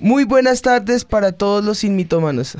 Muy buenas tardes para todos los sin mitómanos.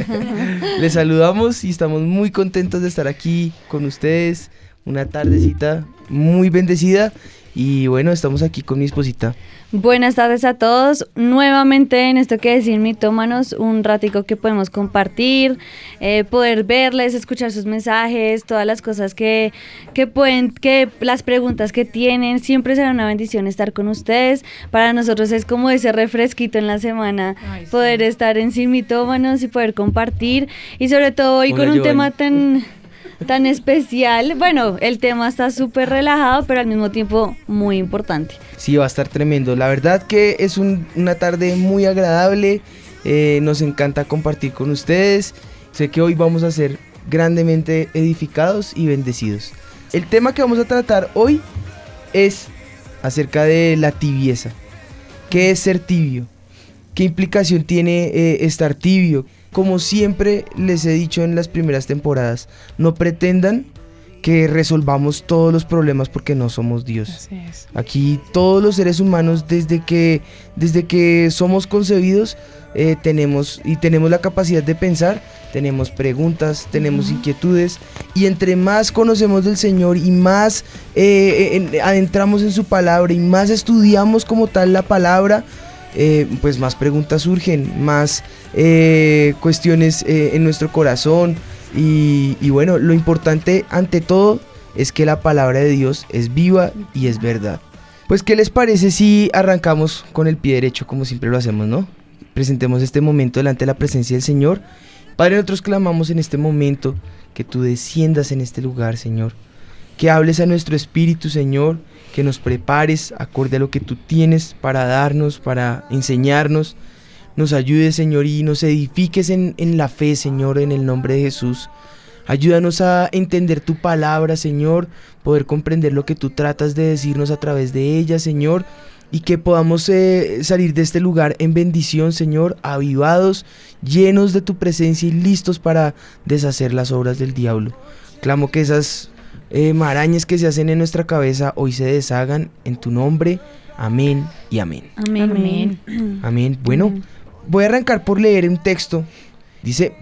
Les saludamos y estamos muy contentos de estar aquí con ustedes. Una tardecita muy bendecida y bueno, estamos aquí con mi esposita. Buenas tardes a todos. Nuevamente en esto que decir mitómanos, un ratico que podemos compartir, eh, poder verles, escuchar sus mensajes, todas las cosas que, que pueden, que las preguntas que tienen. Siempre será una bendición estar con ustedes. Para nosotros es como ese refresquito en la semana, poder estar en sin mitómanos y poder compartir. Y sobre todo hoy con un tema tan tan especial. Bueno, el tema está súper relajado, pero al mismo tiempo muy importante. Sí, va a estar tremendo. La verdad que es una tarde muy agradable. Eh, nos encanta compartir con ustedes. Sé que hoy vamos a ser grandemente edificados y bendecidos. El tema que vamos a tratar hoy es acerca de la tibieza. ¿Qué es ser tibio? ¿Qué implicación tiene eh, estar tibio? Como siempre les he dicho en las primeras temporadas, no pretendan que resolvamos todos los problemas porque no somos Dios. Aquí todos los seres humanos desde que, desde que somos concebidos eh, tenemos y tenemos la capacidad de pensar, tenemos preguntas, tenemos inquietudes y entre más conocemos del Señor y más eh, adentramos en su palabra y más estudiamos como tal la palabra, eh, pues más preguntas surgen, más eh, cuestiones eh, en nuestro corazón y, y, bueno, lo importante ante todo es que la palabra de Dios es viva y es verdad. Pues ¿qué les parece si arrancamos con el pie derecho como siempre lo hacemos, no? Presentemos este momento delante de la presencia del Señor. Padre, nosotros clamamos en este momento que tú desciendas en este lugar, Señor. Que hables a nuestro espíritu, Señor que nos prepares acorde a lo que tú tienes para darnos, para enseñarnos. Nos ayudes, Señor, y nos edifiques en, la fe, Señor, en el nombre de Jesús. Ayúdanos a entender tu palabra, Señor, poder comprender lo que tú tratas de decirnos a través de ella, Señor, y que podamos eh, salir de este lugar en bendición, Señor, avivados, llenos de tu presencia y listos para deshacer las obras del diablo. Clamo que esas eh, marañas que se hacen en nuestra cabeza hoy se deshagan en tu nombre. Amén y amén. Amén. Amén. Bueno, voy a arrancar por leer un texto. Dice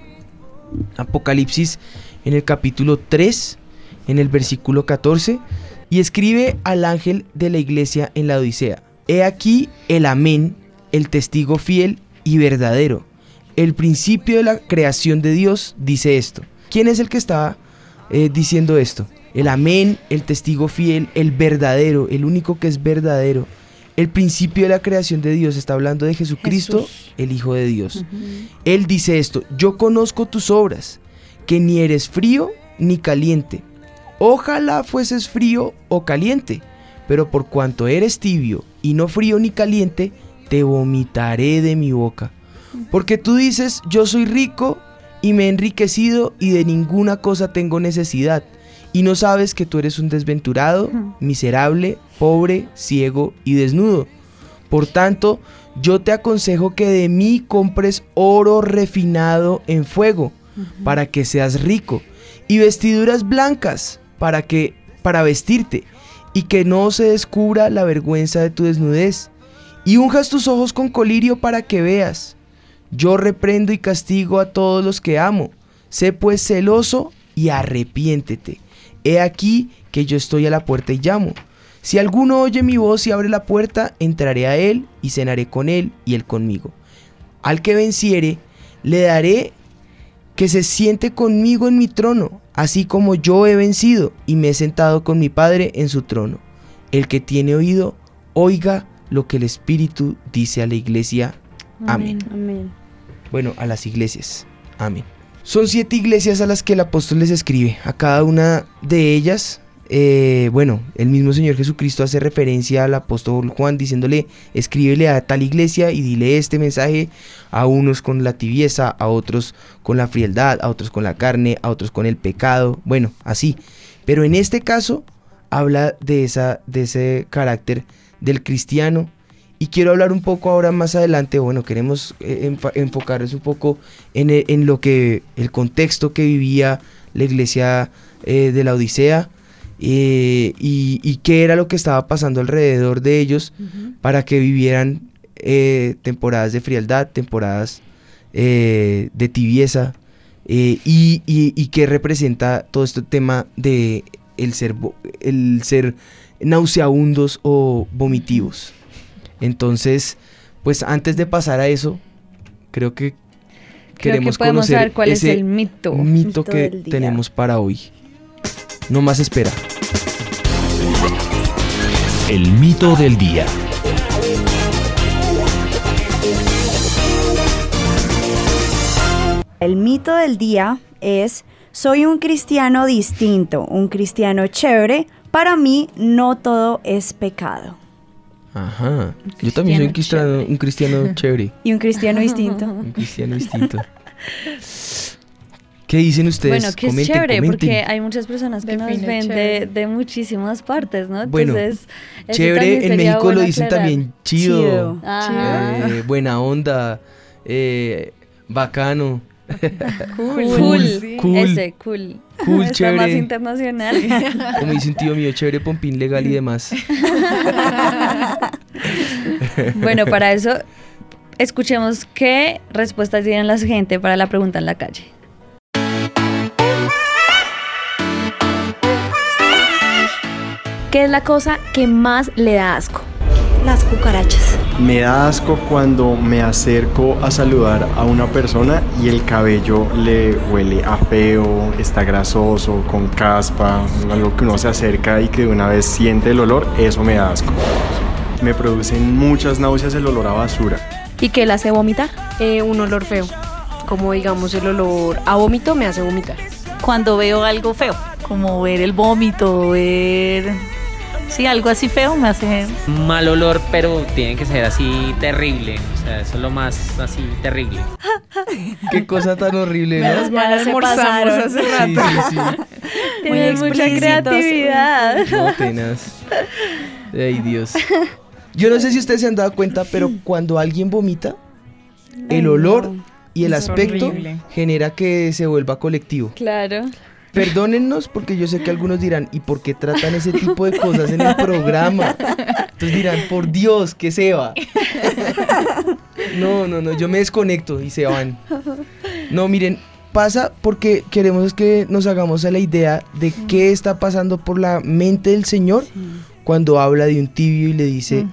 Apocalipsis en el capítulo 3, en el versículo 14, y escribe al ángel de la iglesia en la Odisea. He aquí el amén, el testigo fiel y verdadero. El principio de la creación de Dios dice esto. ¿Quién es el que estaba eh, diciendo esto? el amén, el testigo fiel, el verdadero, el único que es verdadero. El principio de la creación de Dios está hablando de Jesucristo, el Hijo de Dios. Él dice esto, yo conozco tus obras, que ni eres frío ni caliente. Ojalá fueses frío o caliente, pero por cuanto eres tibio y no frío ni caliente, te vomitaré de mi boca. Porque tú dices, yo soy rico y me he enriquecido y de ninguna cosa tengo necesidad y no sabes que tú eres un desventurado, miserable, pobre, ciego y desnudo. Por tanto, yo te aconsejo que de mí compres oro refinado en fuego, para que seas rico, y vestiduras blancas, para que para vestirte, y que no se descubra la vergüenza de tu desnudez, y unjas tus ojos con colirio para que veas. Yo reprendo y castigo a todos los que amo. Sé pues celoso y arrepiéntete. He aquí que yo estoy a la puerta y llamo. Si alguno oye mi voz y abre la puerta, entraré a él y cenaré con él y él conmigo. Al que venciere, le daré que se siente conmigo en mi trono, así como yo he vencido y me he sentado con mi Padre en su trono. El que tiene oído, oiga lo que el Espíritu dice a la iglesia. Amén. Amén. Bueno, a las iglesias. Amén. Son siete iglesias a las que el apóstol les escribe. A cada una de ellas eh, bueno, el mismo Señor Jesucristo hace referencia al apóstol Juan diciéndole, escríbele a tal iglesia y dile este mensaje a unos con la tibieza, a otros con la frialdad, a otros con la carne, a otros con el pecado, bueno, así. Pero en este caso habla de, esa, de ese carácter del cristiano y quiero hablar un poco ahora más adelante, bueno, queremos eh, enfocarnos un poco en, e- en lo que, el contexto que vivía la iglesia eh, de la Odisea eh, y, y qué era lo que estaba pasando alrededor de ellos para que vivieran eh, temporadas de frialdad, temporadas de tibieza y, y, y qué representa todo este tema de el ser, el ser nauseabundos o vomitivos. Entonces, pues antes de pasar a eso, creo que Creo que queremos podemos conocer saber cuál es el mito. mito Mito que tenemos para hoy. No más espera. El mito del día. El mito del día es, soy un cristiano distinto, un cristiano chévere, para mí no todo es pecado. Ajá. Yo también soy un cristiano, un cristiano chévere, Y un cristiano distinto. un cristiano distinto. ¿Qué dicen ustedes? Bueno, que es chévere comenten. porque hay muchas personas que nos ven de, chévere. de muchísimas partes, ¿no? Bueno, Entonces, Chévere, en México lo dicen aclarar. también chido, Chido. Eh, buena onda, eh, bacano, Cool. Cool. cool, Ese, cool. cool, Está chévere. más internacional. como dice un tío mío, chévere, pompín legal y demás. bueno, para eso, escuchemos qué respuestas tienen la gente para la pregunta en la calle. ¿Qué es la cosa que más le da asco? Las cucarachas. Me da asco cuando me acerco a saludar a una persona y el cabello le huele a feo, está grasoso, con caspa, algo que uno se acerca y que de una vez siente el olor, eso me da asco. Me producen muchas náuseas el olor a basura. ¿Y qué le hace vomitar? Eh, un olor feo. Como digamos el olor a vómito me hace vomitar. cuando veo algo feo, como ver el vómito, ver... Sí, algo así feo me hace... mal olor, pero tiene que ser así terrible. O sea, eso es lo más así terrible. Qué cosa tan horrible, ¿no? Mal almorzamos hace Sí, rato. sí, sí. Tienen mucha explícitos. creatividad. No, tenaz. Ay, Dios. Yo no sé si ustedes se han dado cuenta, pero cuando alguien vomita, el olor y el Es aspecto horrible. genera que se vuelva colectivo. Claro. Perdónennos porque yo sé que algunos dirán, ¿y por qué tratan ese tipo de cosas en el programa? Entonces dirán, por Dios, que se va. No, no, no, yo me desconecto y se van. No, miren, pasa porque queremos que nos hagamos a la idea de qué está pasando por la mente del Señor cuando habla de un tibio y le dice,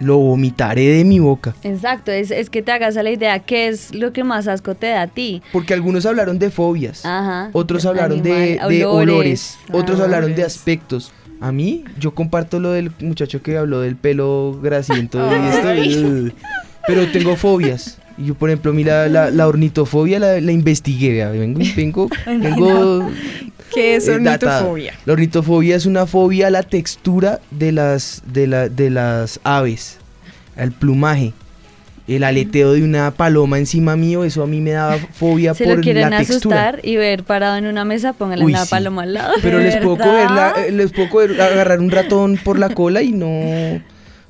lo vomitaré de mi boca. Exacto, es, es que te hagas a la idea qué es lo que más asco te da a ti. Porque algunos hablaron de fobias. Ajá. Otros hablaron de, Animal, de olores, Ah, otros hablaron de aspectos. A mí, yo comparto lo del muchacho que habló del pelo grasiento y ugh. pero tengo fobias. Y yo, por ejemplo, a mí la, la- la ornitofobia la, la investigué, vea, vengo, vengo, vengo ¿Qué es eh, datada. ornitofobia? La ornitofobia es una fobia a la textura de las, de la, de las aves, al plumaje. El aleteo de una paloma encima mío, eso a mí me daba fobia Si por lo quieren la textura. asustar y ver parado en una mesa, póngale Uy, una sí. paloma al lado. Pero les puedo coger la- ¿Verdad? eh, les puedo coger- agarrar un ratón por la cola y no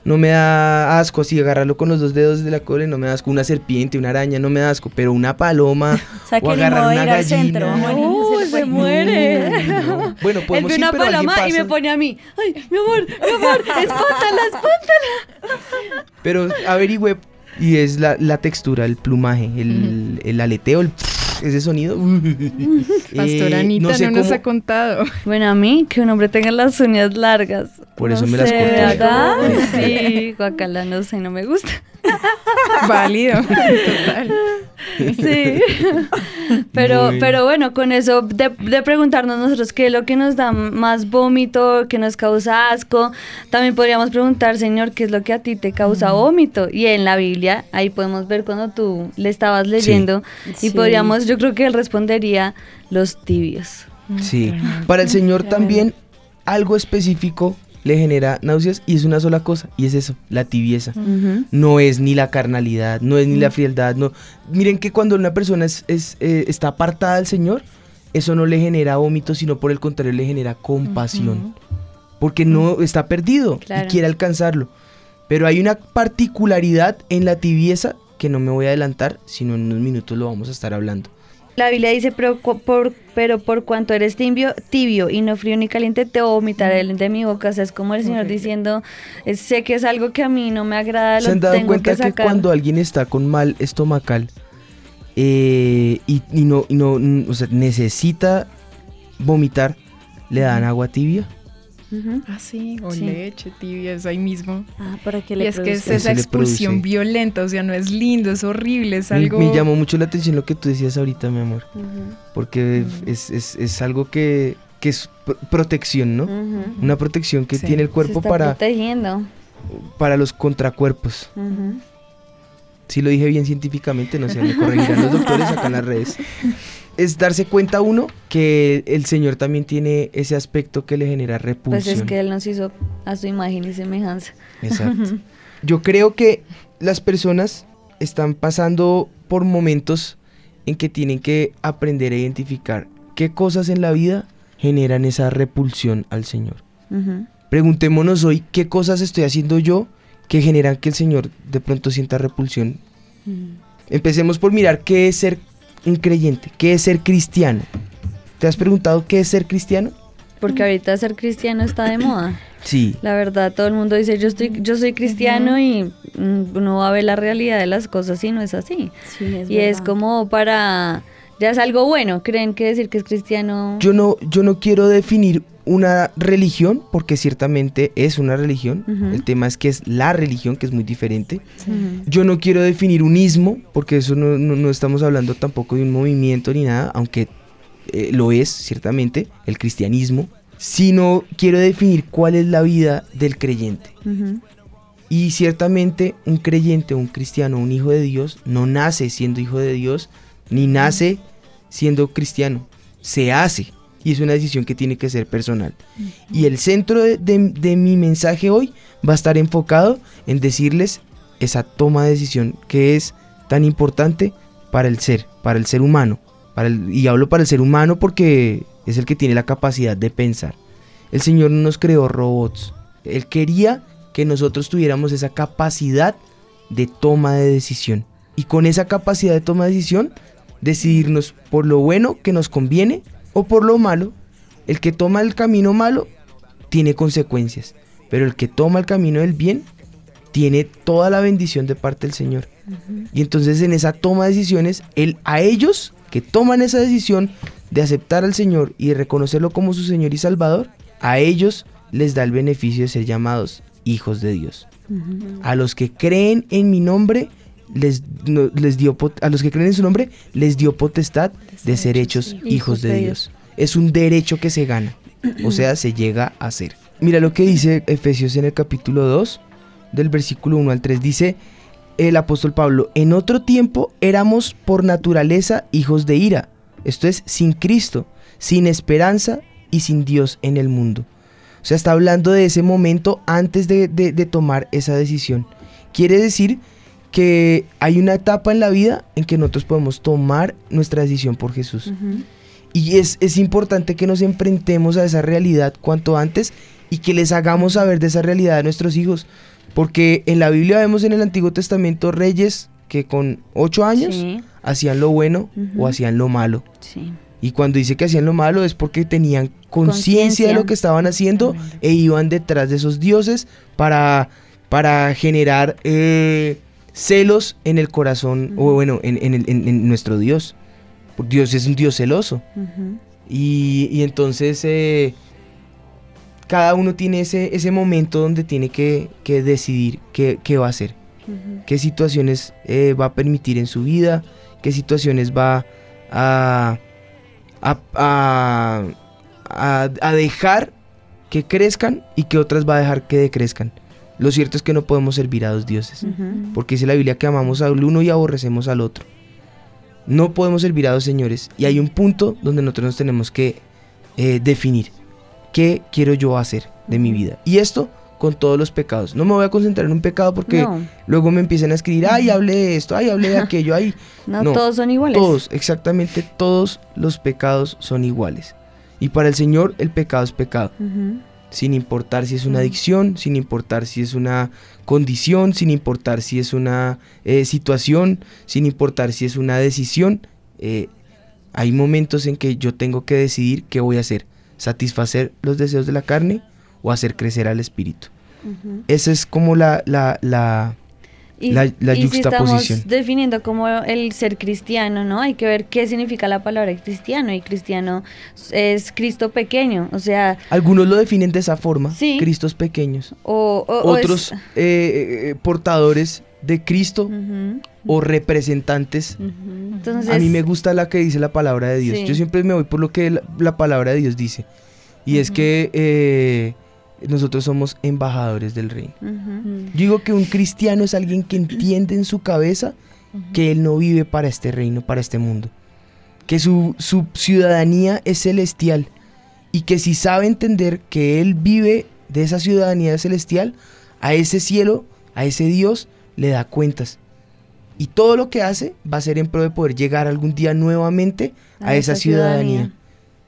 no me da asco así agarrarlo con los dos dedos de la cola y no me da asco una serpiente, una araña, no me da asco, pero una paloma O sea o agarrar una gallina. centro. No, se muere. No, no. Bueno, Él podemos ve ir, una paloma y me pone a mí. Ay, mi amor, mi amor, espántala, espántala. Pero averigüe y es la, la textura, el plumaje, el, el aleteo, el ese sonido. Pastora Eh, Anita no, sé nos cómo- ha contado. Bueno, a mí que un hombre tenga las uñas largas. Por eso no me las sé. ¿verdad? Sí, guacala, no sé, no me gusta. Válido. Total. Sí. Pero, Muy- pero bueno, con eso de, de preguntarnos nosotros qué es lo que nos da más vómito, qué nos causa asco, también podríamos preguntar, Señor, qué es lo que a ti te causa vómito. Y en la Biblia, ahí podemos ver cuando tú le estabas leyendo, y Sí. podríamos, yo creo que él respondería los tibios. Sí, para el Señor también algo específico le genera náuseas y es una sola cosa y es eso, la tibieza. No es ni la carnalidad, no es ni la frialdad, no. Miren que cuando una persona es, es, eh, está apartada del Señor, eso no le genera vómito, sino por el contrario le genera compasión. Porque no está perdido Claro. y quiere alcanzarlo. Pero hay una particularidad en la tibieza que no me voy a adelantar, sino en unos minutos lo vamos a estar hablando. La Biblia dice, pero, por, pero por cuanto eres tibio, tibio y no frío ni caliente, te vomitaré de mi boca. O sea, es como el Señor diciendo, eh, sé que es algo que a mí no me agrada, ¿Se lo han dado tengo cuenta que cuando alguien está con mal estomacal eh, y, y no, y no mm, o sea, necesita vomitar, le dan agua tibia? Ujú. Ah, sí, o Sí. leche tibia, es ahí mismo. Ah, para que Y le es que es esa expulsión violenta, o sea, no es lindo, es horrible, es Me- algo... Me, llamó mucho la atención lo que tú decías ahorita, mi amor, porque es, es- es algo que, que es pr- protección, ¿no? Una protección que Sí. tiene el Se cuerpo está para, protegiendo. para los contracuerpos. Si lo dije bien científicamente, no sé, me corregirán los doctores acá en las redes. Es darse cuenta uno que el Señor también tiene ese aspecto que le genera repulsión. Pues es que Él nos hizo a su imagen y semejanza. Exacto. Yo creo que las personas están pasando por momentos en que tienen que aprender a identificar qué cosas en la vida generan esa repulsión al Señor. Preguntémonos hoy qué cosas estoy haciendo yo que generan que el Señor de pronto sienta repulsión. Empecemos por mirar qué es ser un creyente, qué es ser cristiano. ¿Te has preguntado qué es ser cristiano? Porque ahorita ser cristiano está de moda. Sí. La verdad, todo el mundo dice yo estoy, yo soy cristiano y mm, uno va a ver la realidad de las cosas y no es así. Sí, es y es como para, ya es algo bueno. Creen que decir que es cristiano. Yo no, yo no quiero definir una religión, porque ciertamente es una religión. El tema es que es la religión, que es muy diferente. Yo no quiero definir un ismo, porque eso no, no- no estamos hablando tampoco de un movimiento ni nada, aunque eh, lo es, ciertamente, el cristianismo. Sino quiero definir cuál es la vida del creyente. Y ciertamente un creyente, un cristiano, un hijo de Dios, no nace siendo hijo de Dios, ni nace siendo cristiano. Se hace. Y es una decisión que tiene que ser personal. Y el centro de, de- de mi mensaje hoy va a estar enfocado en decirles esa toma de decisión que es tan importante para el ser, para el ser humano. Para el- y hablo para el ser humano porque es el que tiene la capacidad de pensar. El Señor no nos creó robots. Él quería que nosotros tuviéramos esa capacidad de toma de decisión. Y con esa capacidad de toma de decisión, decidirnos por lo bueno que nos conviene o por lo malo. El que toma el camino malo tiene consecuencias, pero el que toma el camino del bien tiene toda la bendición de parte del Señor. Y entonces en esa toma de decisiones, él, a ellos que toman esa decisión de aceptar al Señor y de reconocerlo como su Señor y Salvador, a ellos les da el beneficio de ser llamados hijos de Dios. A los que creen en mi nombre, les, no- les dio a los que creen en su nombre, les dio potestad de ser hechos hijos de Dios. Es un derecho que se gana, o sea, se llega a ser. Mira lo que dice Efesios en el capítulo 2, del versículo 1 al 3, dice el apóstol Pablo, en otro tiempo éramos por naturaleza hijos de ira, esto es, sin Cristo, sin esperanza y sin Dios en el mundo. O sea, está hablando de ese momento antes de, de- de tomar esa decisión. Quiere decir que hay una etapa en la vida en que nosotros podemos tomar nuestra decisión por Jesús. Y es, es importante que nos enfrentemos a esa realidad cuanto antes y que les hagamos saber de esa realidad a nuestros hijos. Porque en la Biblia vemos en el Antiguo Testamento reyes que con ocho años Sí. hacían lo bueno o hacían lo malo. Sí. Y cuando dice que hacían lo malo es porque tenían conciencia de lo que estaban haciendo e iban detrás de esos dioses para, para generar eh, celos en el corazón, o bueno, en, en el- en- en nuestro Dios. Porque Dios es un Dios celoso. Y, y entonces eh, cada uno tiene ese, ese momento donde tiene que, que decidir qué, qué va a hacer, qué situaciones eh, va a permitir en su vida, qué situaciones va a, a, a, a- a dejar que crezcan y qué otras va a dejar que decrezcan. Lo cierto es que no podemos servir a dos dioses, porque dice la Biblia que amamos al uno y aborrecemos al otro. No podemos servir a dos señores y hay un punto donde nosotros nos tenemos que eh, definir. ¿qué quiero yo hacer de mi vida? Y esto con todos los pecados. No me voy a concentrar en un pecado porque No. luego me empiezan a escribir, ay, hablé de esto, ay, hablé de aquello, ay. No, todos son iguales. Todos, exactamente todos los pecados son iguales. Y para el Señor el pecado es pecado. Sin importar si es una adicción, sin importar si es una condición, sin importar si es una eh, situación, sin importar si es una decisión. eh, hay momentos en que yo tengo que decidir qué voy a hacer. Satisfacer los deseos de la carne o hacer crecer al espíritu. Esa es como la, la, la, Y, la, la y si estamos definiendo como el ser cristiano, ¿no? Hay que ver qué significa la palabra cristiano. Y cristiano es Cristo pequeño, o sea, Algunos lo definen de esa forma, Sí. Cristos pequeños. o, o- o es- Otros eh, eh, portadores de Cristo o representantes. Entonces, A mí me gusta la que dice la palabra de Dios. Sí. Yo siempre me voy por lo que la, la palabra de Dios dice. Y es que eh, nosotros somos embajadores del reino. ujú. Yo digo que un cristiano es alguien que entiende en su cabeza que él no vive para este reino, para este mundo. Que su, su ciudadanía es celestial. Y que si sabe entender que él vive de esa ciudadanía celestial, a ese cielo, a ese Dios, le da cuentas. Y todo lo que hace va a ser en pro de poder llegar algún día nuevamente a, A esa esa ciudadanía. ciudadanía.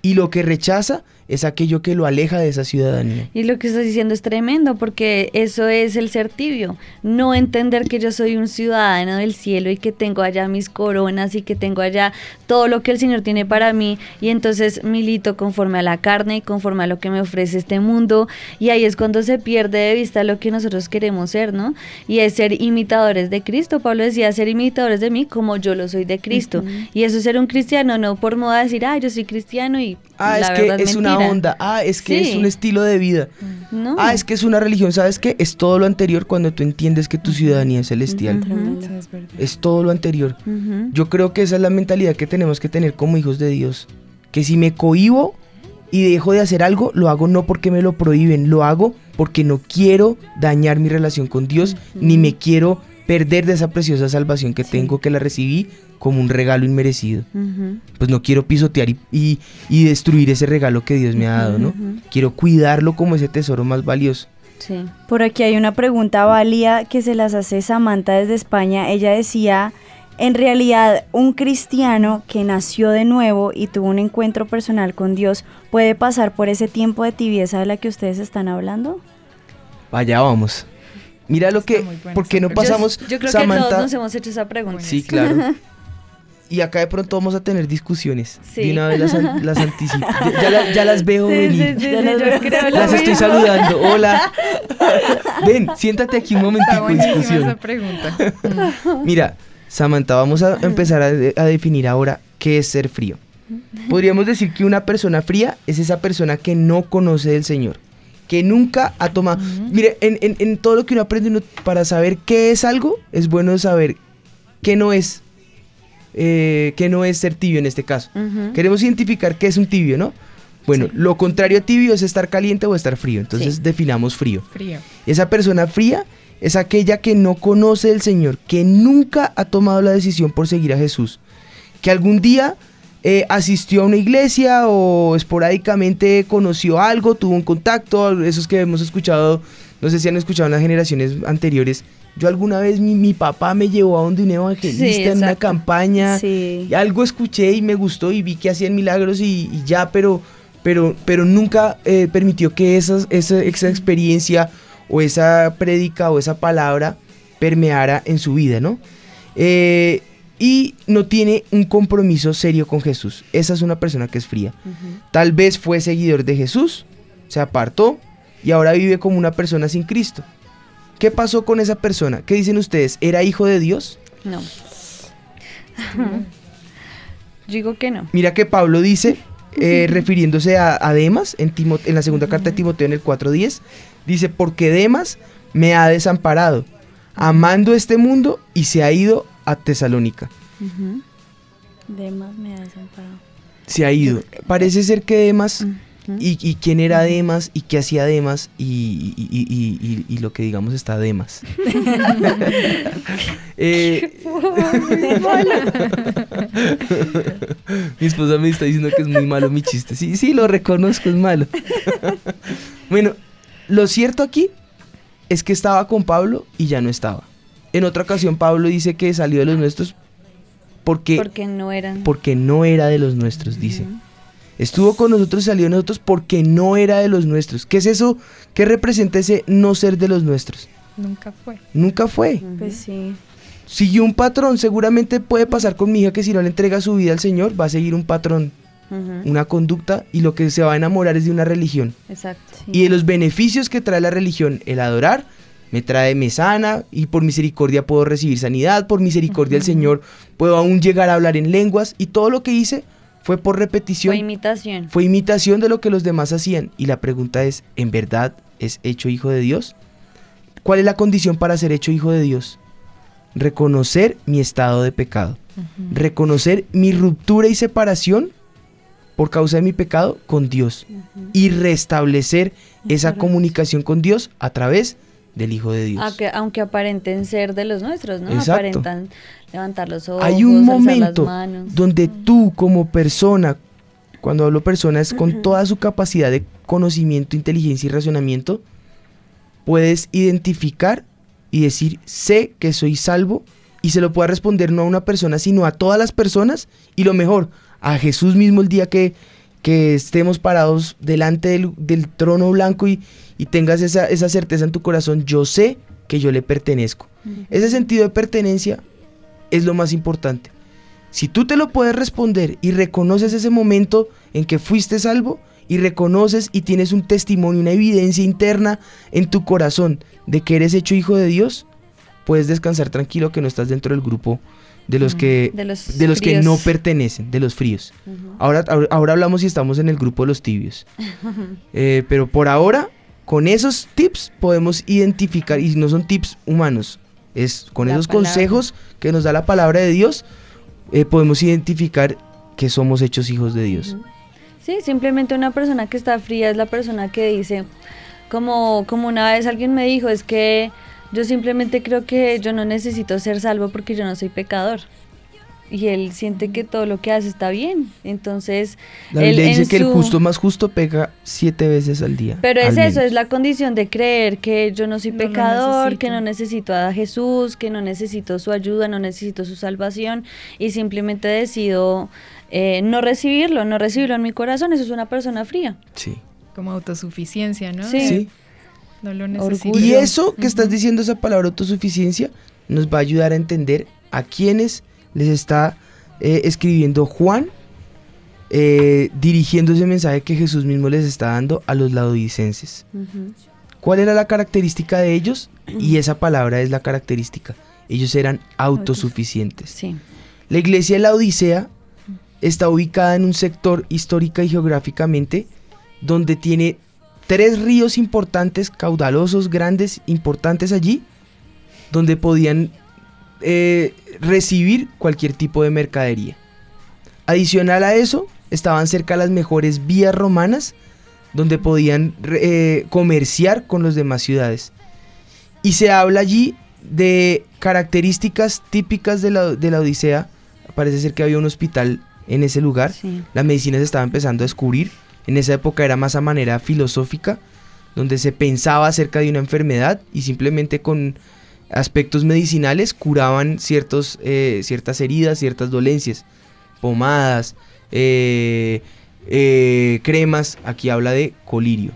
Y lo que rechaza es aquello que lo aleja de esa ciudadanía. Y lo que estás diciendo es tremendo porque eso es el ser tibio, no entender que yo soy un ciudadano del cielo y que tengo allá mis coronas y que tengo allá todo lo que el Señor tiene para mí y entonces milito conforme a la carne y conforme a lo que me ofrece este mundo y ahí es cuando se pierde de vista lo que nosotros queremos ser, ¿no? Y es ser imitadores de Cristo. Pablo decía ser imitadores de mí como yo lo soy de Cristo. Y eso es ser un cristiano, no por moda decir, ah, yo soy cristiano y Ah, la es que verdad es una mentira. Onda. Ah, es que es un estilo de vida. No. Ah, es que es una religión. ¿Sabes qué? Es todo lo anterior cuando tú entiendes que tu ciudadanía es celestial. Es todo lo anterior. Yo creo que esa es la mentalidad que tenemos que tener como hijos de Dios. Que si me cohibo y dejo de hacer algo, lo hago no porque me lo prohíben, lo hago porque no quiero dañar mi relación con Dios, ni me quiero perder de esa preciosa salvación que tengo, que la recibí como un regalo inmerecido. Pues no quiero pisotear y, y- y destruir ese regalo que Dios me ha dado, ¿no? Quiero cuidarlo como ese tesoro más valioso. Sí. Por aquí hay una pregunta válida que se las hace Samantha desde España. Ella decía, en realidad, un cristiano que nació de nuevo y tuvo un encuentro personal con Dios, ¿puede pasar por ese tiempo de tibieza de la que ustedes están hablando? Allá vamos. Mira lo que, ¿por qué no pasamos, Yo, yo creo que Samantha? todos nos hemos hecho esa pregunta. Sí, claro. Y acá de pronto vamos a tener discusiones. Sí. De una vez las, an- las anticipo. Ya, ya la- ya las veo Sí, venir. sí, creo las estoy saludando. Hola. Ven, siéntate aquí un momentico de buenísima discusión. esa pregunta. Mira, Samantha, vamos a empezar a, de- a definir ahora qué es ser frío. Podríamos decir que una persona fría es esa persona que no conoce del Señor, que nunca ha tomado... Mire, en, en- en todo lo que uno aprende uno- para saber qué es algo, es bueno saber qué no es, eh, qué no es ser tibio en este caso. Queremos identificar qué es un tibio, ¿no? Bueno, lo contrario a tibio es estar caliente o estar frío, entonces definamos frío. Frío. Esa persona fría es aquella que no conoce del Señor, que nunca ha tomado la decisión por seguir a Jesús, que algún día eh, asistió a una iglesia o esporádicamente conoció algo, tuvo un contacto, esos que hemos escuchado, no sé si han escuchado en las generaciones anteriores. Yo alguna vez mi, mi papá me llevó a donde un evangelista Sí, en una campaña Sí. y algo escuché y me gustó y vi que hacían milagros y, y ya, pero, pero, pero nunca eh, permitió que esas, esa, esa experiencia o esa prédica o esa palabra permeara en su vida, ¿no? Eh, y no tiene un compromiso serio con Jesús. Esa es una persona que es fría. Tal vez fue seguidor de Jesús, se apartó y ahora vive como una persona sin Cristo. ¿Qué pasó con esa persona? ¿Qué dicen ustedes? ¿Era hijo de Dios? No. Yo digo que no. Mira que Pablo dice, eh, refiriéndose a, a Demas, en, Timo- en la segunda carta de Timoteo en el 4.10, dice, porque Demas me ha desamparado, amando este mundo y se ha ido a Tesalónica. Demas me ha desamparado. Se ha ido. Parece ser que Demas y, y quién era Demas y qué hacía Demas y, y- y- y- y- y lo que digamos está Demas. Eh, mi esposa me está diciendo que es muy malo mi chiste. Sí, sí, lo reconozco, es malo. bueno, lo cierto aquí es que estaba con Pablo y ya no estaba. En otra ocasión Pablo dice que salió de los nuestros porque, Porque no eran. porque no era de los nuestros, dice. Estuvo con nosotros y salió de nosotros porque no era de los nuestros. ¿Qué es eso? ¿Qué representa ese no ser de los nuestros? Nunca fue. Nunca fue. Pues sí. Siguió un patrón. Seguramente puede pasar con mi hija que si no le entrega su vida al Señor, va a seguir un patrón, una conducta y lo que se va a enamorar es de una religión. Exacto. Y de los beneficios que trae la religión, el adorar, me trae, me sana y por misericordia puedo recibir sanidad, por misericordia del Señor puedo aún llegar a hablar en lenguas y todo lo que hice fue por repetición. Fue imitación. Fue imitación de lo que los demás hacían. Y la pregunta es, ¿en verdad es hecho hijo de Dios? ¿Cuál es la condición para ser hecho hijo de Dios? Reconocer mi estado de pecado. Reconocer mi ruptura y separación por causa de mi pecado con Dios. Y restablecer esa comunicación con Dios a través del Hijo de Dios. Aunque, aunque aparenten ser de los nuestros, ¿no? Exacto. Aparentan levantar los ojos, Hay un momento las manos. donde tú como persona, cuando hablo persona es con toda su capacidad de conocimiento, inteligencia y razonamiento, puedes identificar y decir, sé que soy salvo y se lo pueda responder no a una persona, sino a todas las personas y lo mejor, a Jesús mismo el día que, que estemos parados delante del, del trono blanco y, y tengas esa, esa certeza en tu corazón, yo sé que yo le pertenezco. Ese sentido de pertenencia es lo más importante. Si tú te lo puedes responder y reconoces ese momento en que fuiste salvo y reconoces y tienes un testimonio, una evidencia interna en tu corazón de que eres hecho hijo de Dios, puedes descansar tranquilo que no estás dentro del grupo de los que De los de los que no pertenecen, de los fríos. ahora, ahora ahora hablamos si estamos en el grupo de los tibios. Eh, pero por ahora, con esos tips podemos identificar, y no son tips humanos, es con La esos palabra. consejos que nos da la palabra de Dios, eh, podemos identificar que somos hechos hijos de Dios. Sí, simplemente una persona que está fría es la persona que dice, como, como una vez alguien me dijo, es que yo simplemente creo que yo no necesito ser salvo porque yo no soy pecador. Y él siente que todo lo que hace está bien. Entonces, La él Biblia dice en que el justo más justo pega siete veces al día. Pero es eso, es la condición de creer que yo no soy No pecador, que no necesito a Jesús, que no necesito su ayuda, no necesito su salvación y simplemente decido eh, no recibirlo, no recibirlo en mi corazón. Eso es una persona fría. Sí. Como autosuficiencia, ¿no? Sí. Sí. No lo Orgullo. necesito. Y eso que estás diciendo, esa palabra autosuficiencia, nos va a ayudar a entender a quienes les está eh, escribiendo Juan, eh, dirigiendo ese mensaje que Jesús mismo les está dando a los laodicenses. ¿Cuál era la característica de ellos? Y esa palabra es la característica. Ellos eran autosuficientes. Sí. La iglesia de la Odisea está ubicada en un sector histórica y geográficamente donde tiene tres ríos importantes, caudalosos, grandes, importantes allí, donde podían eh, recibir cualquier tipo de mercadería. Adicional a eso, estaban cerca las mejores vías romanas, donde podían eh, comerciar con las demás ciudades. Y se habla allí de características típicas de la, de la Odisea. Parece ser que había un hospital en ese lugar. Sí. La medicina se estaba empezando a descubrir. En esa época era más a manera filosófica, donde se pensaba acerca de una enfermedad y simplemente con aspectos medicinales curaban ciertos, eh, ciertas heridas, ciertas dolencias, pomadas, eh, eh, cremas. Aquí habla de colirio.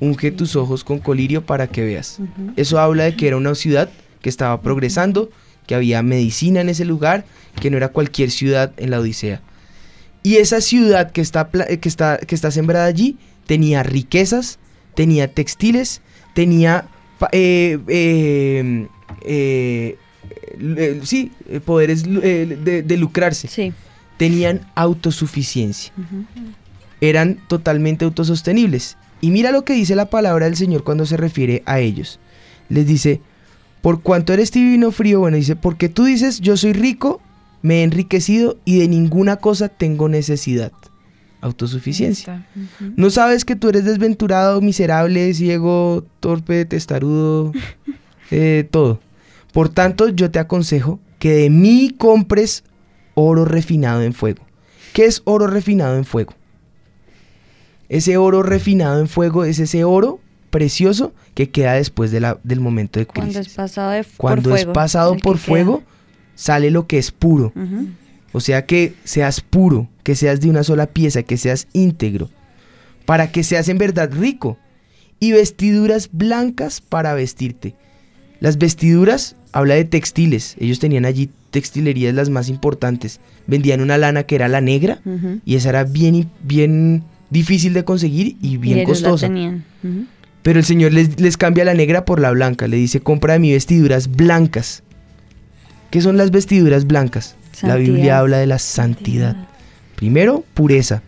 Unge tus ojos con colirio para que veas. Eso habla de que era una ciudad que estaba progresando, que había medicina en ese lugar, que no era cualquier ciudad en la Odisea. Y esa ciudad que está, que está, que está sembrada allí tenía riquezas, tenía textiles, tenía eh, eh, eh, sí, poderes eh, de, de lucrarse. Sí. Tenían autosuficiencia eran totalmente autosostenibles. Y mira lo que dice la palabra del Señor cuando se refiere a ellos. Les dice, por cuanto eres tibio y no frío, bueno, dice, porque tú dices, yo soy rico, me he enriquecido y de ninguna cosa tengo necesidad. Autosuficiencia. No sabes que tú eres desventurado, miserable, ciego, torpe, testarudo, eh, todo. Por tanto, yo te aconsejo que de mí compres oro refinado en fuego. ¿Qué es oro refinado en fuego? Ese oro refinado en fuego es ese oro precioso que queda después de la- del momento de crisis. Cuando es pasado de, por Cuando fuego, es pasado por queda. fuego, sale lo que es puro. Ujú. O sea que seas puro, que seas de una sola pieza, que seas íntegro, para que seas en verdad rico. Y vestiduras blancas para vestirte. Las vestiduras, habla de textiles. Ellos tenían allí textilerías las más importantes. Vendían una lana que era la negra y esa era bien, bien difícil de conseguir y bien y costosa. tenían. Pero el Señor les, les cambia la negra por la blanca. Le dice, compra de mí vestiduras blancas. ¿Qué son las vestiduras blancas? La. Biblia habla de la santidad. Primero, pureza,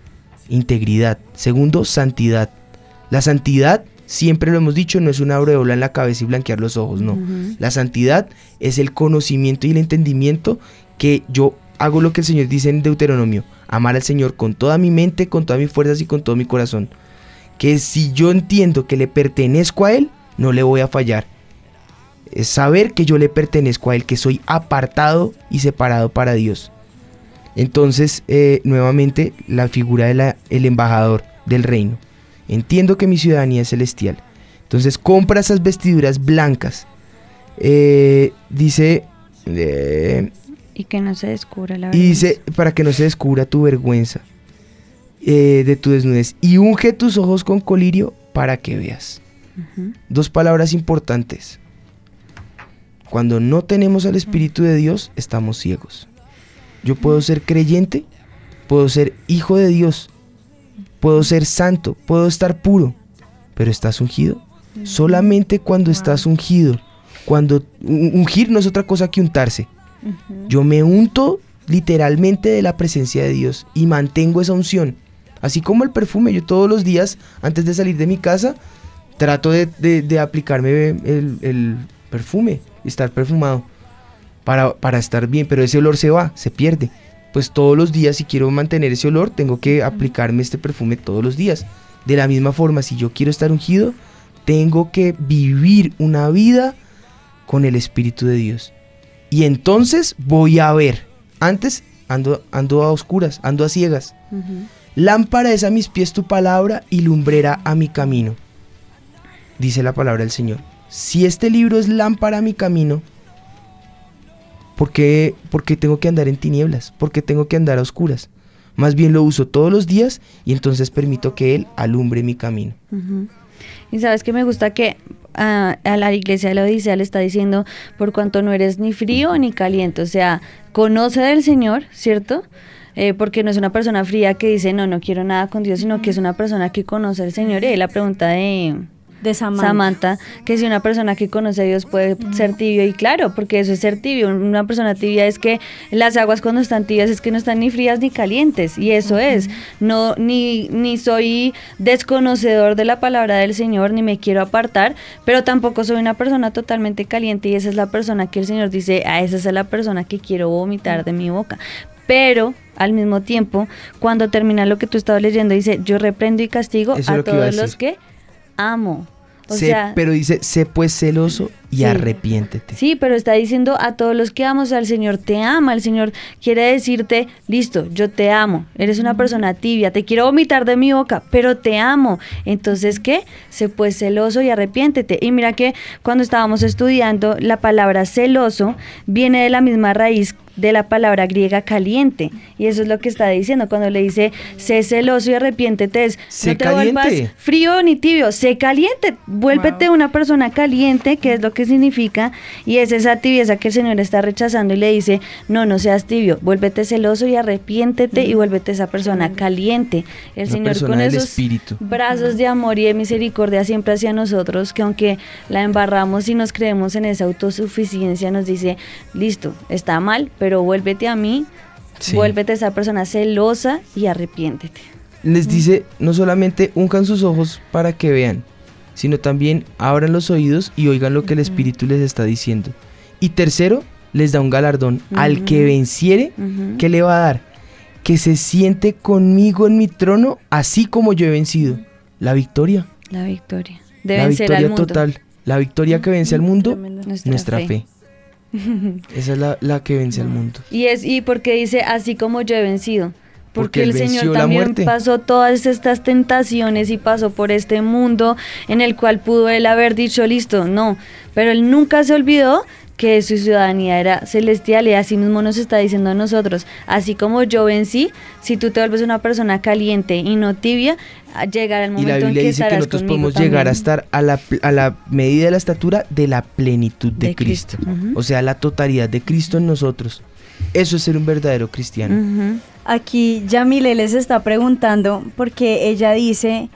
integridad. Segundo, santidad. La santidad, siempre lo hemos dicho, no es una aureola en la cabeza y blanquear los ojos, no. La santidad es el conocimiento y el entendimiento que yo hago lo que el Señor dice en Deuteronomio. Amar al Señor con toda mi mente, con todas mis fuerzas y con todo mi corazón. Que si yo entiendo que le pertenezco a Él, no le voy a fallar. Es saber que yo le pertenezco a Él, que soy apartado y separado para Dios. Entonces, eh, nuevamente, la figura del embajador del reino. Entiendo que mi ciudadanía es celestial. Entonces, compra esas vestiduras blancas. Eh, dice... eh, Y que no se descubra la y verdad. dice, para que no se descubra tu vergüenza de tu desnudez. Y unge tus ojos con colirio para que veas. Dos palabras importantes. Cuando no tenemos al Espíritu de Dios, estamos ciegos. Yo puedo ser creyente, puedo ser hijo de Dios, puedo ser santo, puedo estar puro, pero ¿estás ungido? Solamente cuando estás ungido, cuando un- ungir no es otra cosa que untarse. Yo me unto literalmente de la presencia de Dios y mantengo esa unción. Así como el perfume, yo todos los días antes de salir de mi casa trato de, de- de aplicarme el, el perfume, estar perfumado para, para estar bien, pero ese olor se va, se pierde. Pues todos los días si quiero mantener ese olor tengo que aplicarme este perfume todos los días. De la misma forma, si yo quiero estar ungido, tengo que vivir una vida con el Espíritu de Dios. Y entonces voy a ver. Antes ando, ando a oscuras, ando a ciegas. Lámpara es a mis pies tu palabra y lumbrera a mi camino. Dice la palabra del Señor. Si este libro es lámpara a mi camino, ¿por qué, por qué tengo que andar en tinieblas? ¿Por qué tengo que andar a oscuras? Más bien lo uso todos los días y entonces permito que Él alumbre mi camino. Y sabes que me gusta que ah, a la iglesia de la Odisea le está diciendo, por cuanto no eres ni frío ni caliente, o sea, conoce del Señor, ¿cierto? Eh, porque no es una persona fría que dice, no, no quiero nada con Dios, sino que es una persona que conoce al Señor. Y ahí la pregunta de, de Samantha. Samantha, que si una persona que conoce a Dios puede ser tibio, y claro, porque eso es ser tibio. Una persona tibia es que las aguas cuando están tibias es que no están ni frías ni calientes, y eso es. No, ni, ni soy desconocedor de la palabra del Señor, ni me quiero apartar, pero tampoco soy una persona totalmente caliente, y esa es la persona que el Señor dice, a esa es la persona que quiero vomitar de mi boca. Pero al mismo tiempo, cuando termina lo que tú estabas leyendo, dice, yo reprendo y castigo Eso a todos los que amo. O Sé- sea, pero dice, sé pues celoso y Sí. arrepiéntete. Sí, pero está diciendo a todos los que amo, o sea, el Señor te ama, el Señor quiere decirte, listo, yo te amo, eres una persona tibia, te quiero vomitar de mi boca, pero te amo. Entonces, ¿qué? Sé pues celoso y arrepiéntete. Y mira que cuando estábamos estudiando, la palabra celoso viene de la misma raíz de la palabra griega caliente. Y eso es lo que está diciendo. Cuando le dice, sé celoso y arrepiéntete, es, Sé no te vuelvas frío ni tibio, sé caliente, vuélvete una persona caliente, que es lo que significa, y es esa tibieza que el Señor está rechazando y le dice, no, no seas tibio, vuélvete celoso y arrepiéntete y vuélvete esa persona caliente. El Una Señor con esos espíritu. brazos de amor y de misericordia siempre hacia nosotros, que aunque la embarramos y nos creemos en esa autosuficiencia, nos dice, listo, está mal, pero vuélvete a mí, Sí. vuélvete esa persona celosa y arrepiéntete. Les dice, no solamente unjan sus ojos para que vean, sino también abran los oídos y oigan lo que el Espíritu les está diciendo. Y tercero, les da un galardón al que venciere, Ujú. ¿qué le va a dar? que se siente conmigo en mi trono, así como yo he vencido. La victoria. La victoria. De la victoria al mundo. total. La victoria que vence al mundo, Nuestra nuestra, fe. fe. Esa es la, la que vence al mundo. Y es y porque dice así como yo he vencido. Porque Porque, el Señor también pasó todas estas tentaciones y pasó por este mundo en el cual pudo él haber dicho listo, no, pero él nunca se olvidó que su ciudadanía era celestial y así mismo nos está diciendo a nosotros, así como yo vencí, si tú te vuelves una persona caliente y no tibia, a- llegará el Y momento la en Biblia que dice que nosotros podemos llegar a estar a la, a la medida de la estatura de la plenitud de, De Cristo. O sea, la totalidad de Cristo en nosotros. Eso es ser un verdadero cristiano. Ujú. Aquí Yamile les está preguntando porque ella dice,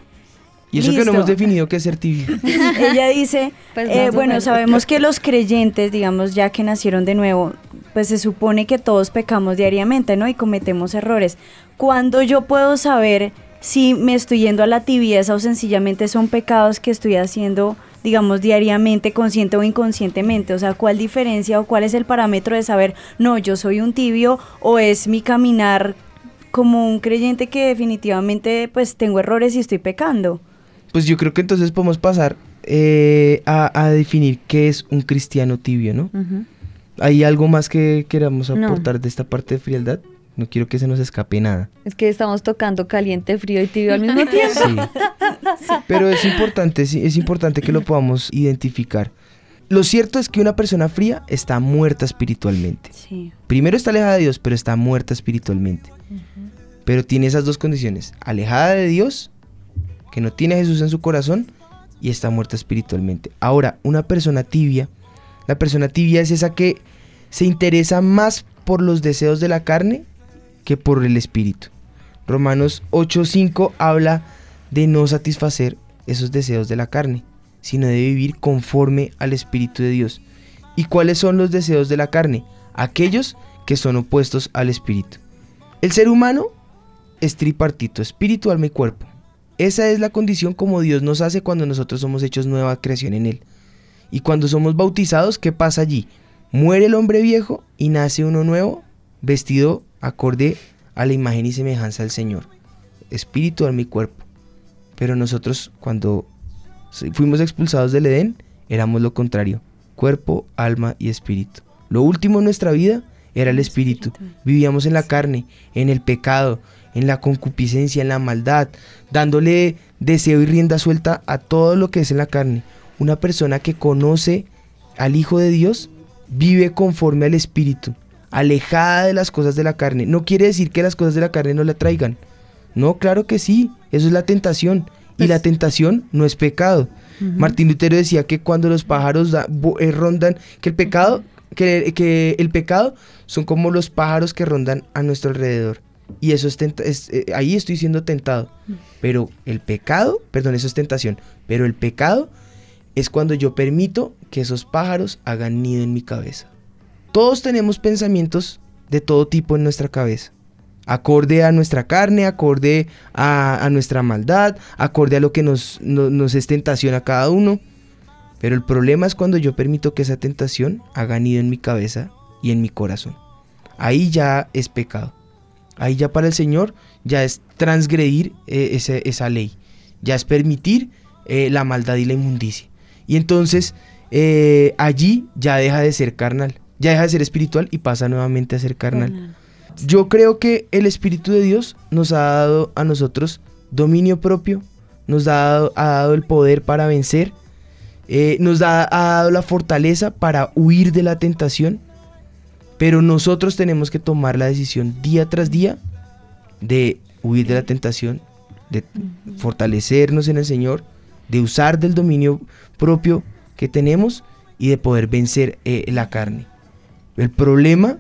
Y eso que no hemos definido que es ser tibio. ella dice, Pues eh, bueno, sabemos que los creyentes, digamos, ya que nacieron de nuevo, pues se supone que todos pecamos diariamente, ¿no? Y cometemos errores. ¿Cuándo yo puedo saber si me estoy yendo a la tibieza o sencillamente son pecados que estoy haciendo, digamos, diariamente, consciente o inconscientemente? O sea, ¿cuál diferencia o cuál es el parámetro de saber, no, yo soy un tibio o es mi caminar como un creyente que definitivamente pues tengo errores y estoy pecando? Pues yo creo que entonces podemos pasar eh, a, a definir qué es un cristiano tibio, ¿no? ¿Hay algo más que queramos No. aportar de esta parte de frialdad? No quiero que se nos escape nada. Es que estamos tocando caliente, frío y tibio al mismo tiempo. Sí. Pero es importante, sí, es importante que lo podamos identificar. Lo cierto es que una persona fría está muerta espiritualmente. Sí. Primero está alejada de Dios, pero está muerta espiritualmente. Pero tiene esas dos condiciones. Alejada de Dios, que no tiene a Jesús en su corazón, y está muerta espiritualmente. Ahora, una persona tibia, la persona tibia es esa que se interesa más por los deseos de la carne que por el espíritu. Romanos 8:5 habla de no satisfacer esos deseos de la carne, sino de vivir conforme al Espíritu de Dios. ¿Y cuáles son los deseos de la carne? Aquellos que son opuestos al Espíritu. El ser humano es tripartito, espíritu, alma y cuerpo. Esa es la condición como Dios nos hace cuando nosotros somos hechos nueva creación en Él. Y cuando somos bautizados, ¿qué pasa allí? Muere el hombre viejo y nace uno nuevo, vestido acorde a la imagen y semejanza del Señor. Espíritu, alma y cuerpo. Pero nosotros cuando fuimos expulsados del Edén, éramos lo contrario. Cuerpo, alma y espíritu. Lo último en nuestra vida era el espíritu. Vivíamos en la carne, en el pecado, en la concupiscencia, en la maldad, dándole deseo y rienda suelta a todo lo que es en la carne. Una persona que conoce al Hijo de Dios vive conforme al espíritu, alejada de las cosas de la carne. No quiere decir que las cosas de la carne no la traigan. No, claro que sí, eso es la tentación. Y la tentación no es pecado. Martín Lutero decía que cuando los pájaros da- eh, rondan, que el pecado, que, que el pecado son como los pájaros que rondan a nuestro alrededor. Y eso es, tenta- es, eh, ahí estoy siendo tentado. Pero el pecado, perdón, eso es tentación. Pero el pecado es cuando yo permito que esos pájaros hagan nido en mi cabeza. Todos tenemos pensamientos de todo tipo en nuestra cabeza. Acorde a nuestra carne, acorde a, a nuestra maldad, acorde a lo que nos, no- nos es tentación a cada uno. Pero el problema es cuando yo permito que esa tentación haga nido en mi cabeza y en mi corazón. Ahí ya es pecado. Ahí ya para el Señor ya es transgredir eh, ese- esa ley. Ya es permitir eh, la maldad y la inmundicia. Y entonces eh, allí ya deja de ser carnal. Ya deja de ser espiritual y pasa nuevamente a ser carnal. Yo creo que el Espíritu de Dios nos ha dado a nosotros dominio propio, nos ha dado, ha dado el poder para vencer, eh, nos da- ha dado la fortaleza para huir de la tentación, pero nosotros tenemos que tomar la decisión día tras día de huir de la tentación, de fortalecernos en el Señor, de usar del dominio propio que tenemos y de poder vencer eh, la carne. El problema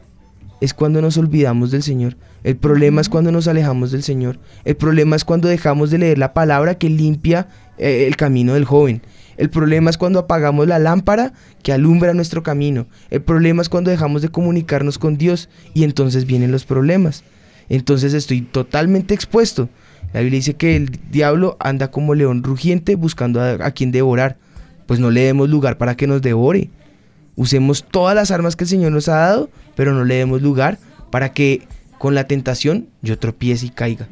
es cuando nos olvidamos del Señor. El problema es cuando nos alejamos del Señor. El problema es cuando dejamos de leer la palabra que limpia eh, el camino del joven. El problema es cuando apagamos la lámpara que alumbra nuestro camino. El problema es cuando dejamos de comunicarnos con Dios y entonces vienen los problemas. Entonces estoy totalmente expuesto. La Biblia dice que el diablo anda como león rugiente buscando a, a quien devorar. Pues no le demos lugar para que nos devore. Usemos todas las armas que el Señor nos ha dado, pero no le demos lugar para que con la tentación yo tropiece y caiga.